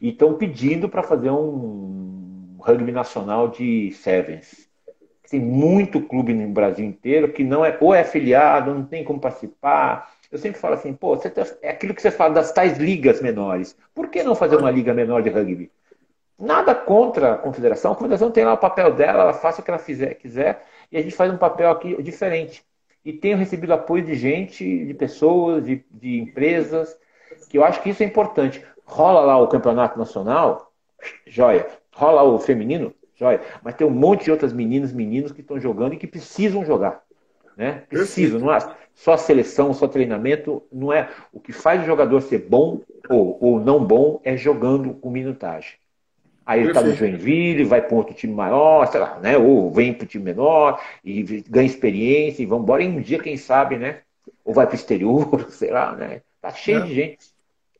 E estão pedindo para fazer um rugby nacional de sevens tem muito clube no Brasil inteiro que não é ou é afiliado, não tem como participar. Eu sempre falo assim, pô, tá, é aquilo que você fala das tais ligas menores. Por que não fazer uma liga menor de rugby? Nada contra a confederação. A confederação tem lá o papel dela, ela faz o que ela fizer, quiser, e a gente faz um papel aqui diferente. E tenho recebido apoio de gente, de pessoas, de, de empresas, que eu acho que isso é importante. Rola lá o campeonato nacional, joia. Rola o feminino, Joia? Mas tem um monte de outras meninas, meninos que estão jogando e que precisam jogar. Né? Precisam, não é só seleção, só treinamento, não é. O que faz o jogador ser bom ou, ou não bom é jogando com minutagem. Aí ele está no Joinville, vai para outro time maior, sei lá, né? Ou vem para o time menor e ganha experiência e vamos embora. E um dia, quem sabe, né? Ou vai para o exterior, sei lá, né? Tá cheio é. de gente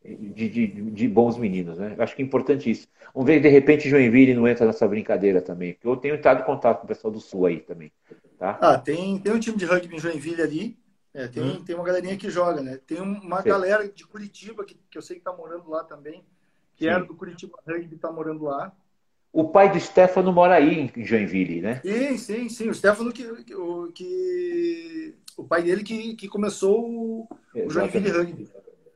de, de, de, bons meninos, né? Acho que é importante isso. Vamos ver de repente Joinville não entra nessa brincadeira também, porque eu tenho entrado em contato com o pessoal do Sul aí também. Tá? Ah, tem, tem um time de rugby em Joinville ali, é, tem, hum. tem uma galerinha que joga, né? Tem uma Sim. galera de Curitiba que, que eu sei que tá morando lá também, que Sim. era do Curitiba Rugby, tá morando lá. O pai do Stefano mora aí em Joinville, né? Sim, sim, sim. O Stefano que, o, que o pai dele que, que começou o, o Joinville Rugby.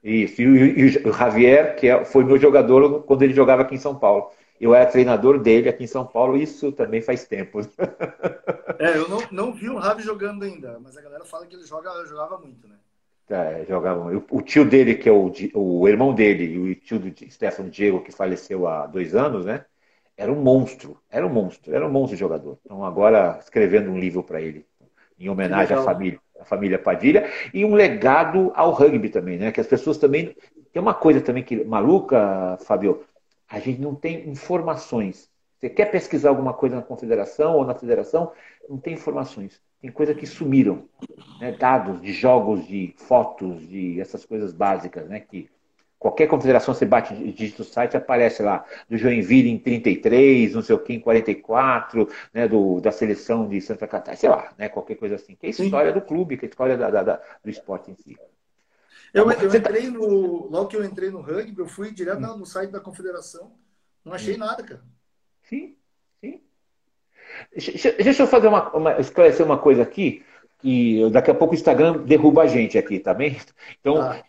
Isso, e o, e o Javier, que é, foi meu jogador quando ele jogava aqui em São Paulo. Eu era treinador dele aqui em São Paulo, isso também faz tempo. É, eu não, não vi o Ravi jogando ainda, mas a galera fala que ele joga, jogava muito, né? É, jogavam. O, tio dele, que é o, o irmão dele, e o tio do Stefano Diego, que faleceu há dois anos, né? Era um monstro, era um monstro, era um monstro jogador. Então agora escrevendo um livro para ele, em homenagem à família, à família Padilha, e um legado ao rugby também, né? Que as pessoas também. Tem uma coisa também que maluca, Fabio, a gente não tem informações. Você quer pesquisar alguma coisa na confederação ou na federação, não tem informações. Tem coisa que sumiram, né? dados de jogos, de fotos, de essas coisas básicas, né? Que qualquer confederação você bate, digita o site, aparece lá do Joinville em 33, não sei o que em 44, né? Do, da seleção de Santa Catarina, sei lá, né? Qualquer coisa assim. Que é a história Sim. do clube, que é a história da, da, da, do esporte em si. Eu, eu tá entrei no. Logo que eu entrei no rugby, eu fui direto hum. no site da confederação. Não achei nada, cara. Sim. Deixa eu fazer uma, uma, esclarecer uma coisa aqui, que daqui a pouco o Instagram derruba a gente aqui, tá bem? Então, ah.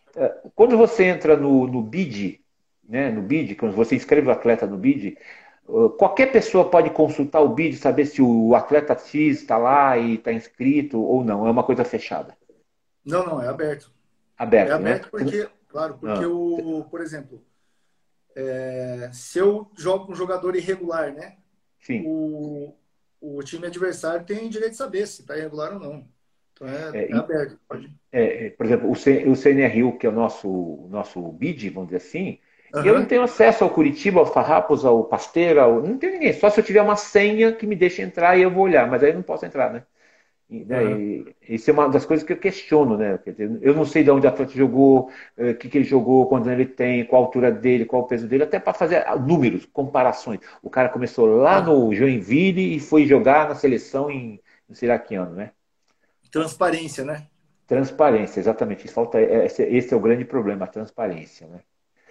quando você entra no, no BID, né, no BID, quando você inscreve o atleta no BID, qualquer pessoa pode consultar o BID, saber se o atleta X está lá e está inscrito ou não. É uma coisa fechada. Não, não, é aberto. Aberto, é aberto né? porque, claro, porque ah. o, por exemplo, é, se eu jogo com um jogador irregular, né? Sim. O, o time adversário tem direito de saber se está irregular ou não. Então é, é, é aberto. Pode... É, por exemplo, o, C, o CNRU, que é o nosso, nosso BID, vamos dizer assim, uhum. eu não tenho acesso ao Curitiba, ao Farrapos, ao Pasteira, ao... não tenho ninguém. Só se eu tiver uma senha que me deixe entrar e eu vou olhar, mas aí eu não posso entrar, né? Uhum. isso é uma das coisas que eu questiono, né? Eu não sei de onde o atleta jogou, o eh, que, que ele jogou, quantos ele tem, qual a altura dele, qual o peso dele, até para fazer números, comparações. O cara começou lá no Joinville e foi jogar na seleção em não sei lá que ano, né? Transparência, né? Transparência, exatamente. Falta, esse, esse é o grande problema, a transparência, né?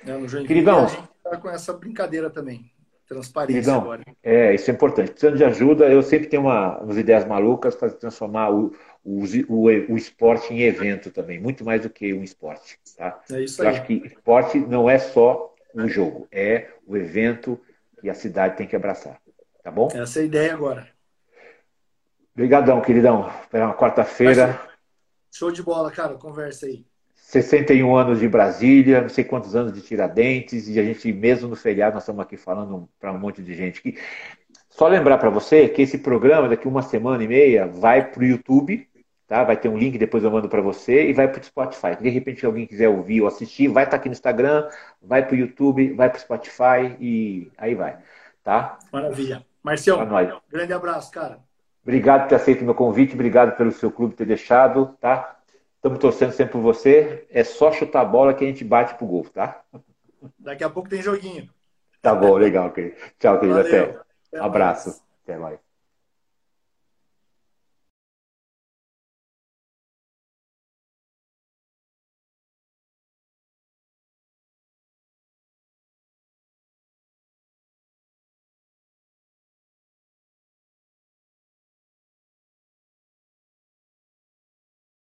É, no Joinville Queridão, a gente está com essa brincadeira também transparência Queridão, agora. É, isso é importante. Precisando de ajuda, eu sempre tenho uma, umas ideias malucas para transformar o, o, o, o, esporte em evento também, muito mais do que um esporte. Tá? É isso eu aí. acho que esporte não é só um jogo, é o evento que a cidade tem que abraçar. Tá bom? Essa é a ideia agora. Obrigadão, queridão. É uma quarta-feira. Show de bola, cara. Conversa aí. 61 anos de Brasília, não sei quantos anos de Tiradentes, e a gente, mesmo no feriado, nós estamos aqui falando para um monte de gente. Que... Só lembrar para você que esse programa, daqui uma semana e meia, vai para o YouTube, tá? vai ter um link, depois eu mando para você, e vai para o Spotify. De repente, alguém quiser ouvir ou assistir, vai estar tá aqui no Instagram, vai para o YouTube, vai para o Spotify, e aí vai. Tá? Maravilha. Marcião, grande abraço, cara. Obrigado por ter aceito o meu convite, obrigado pelo seu clube ter deixado, tá? Estamos torcendo sempre por você. É só chutar a bola que a gente bate pro gol, tá? Daqui a pouco tem joguinho. Tá bom, legal, querido. Tchau, querido. Valeu. Até. Até Abraço. Mais. Até mais.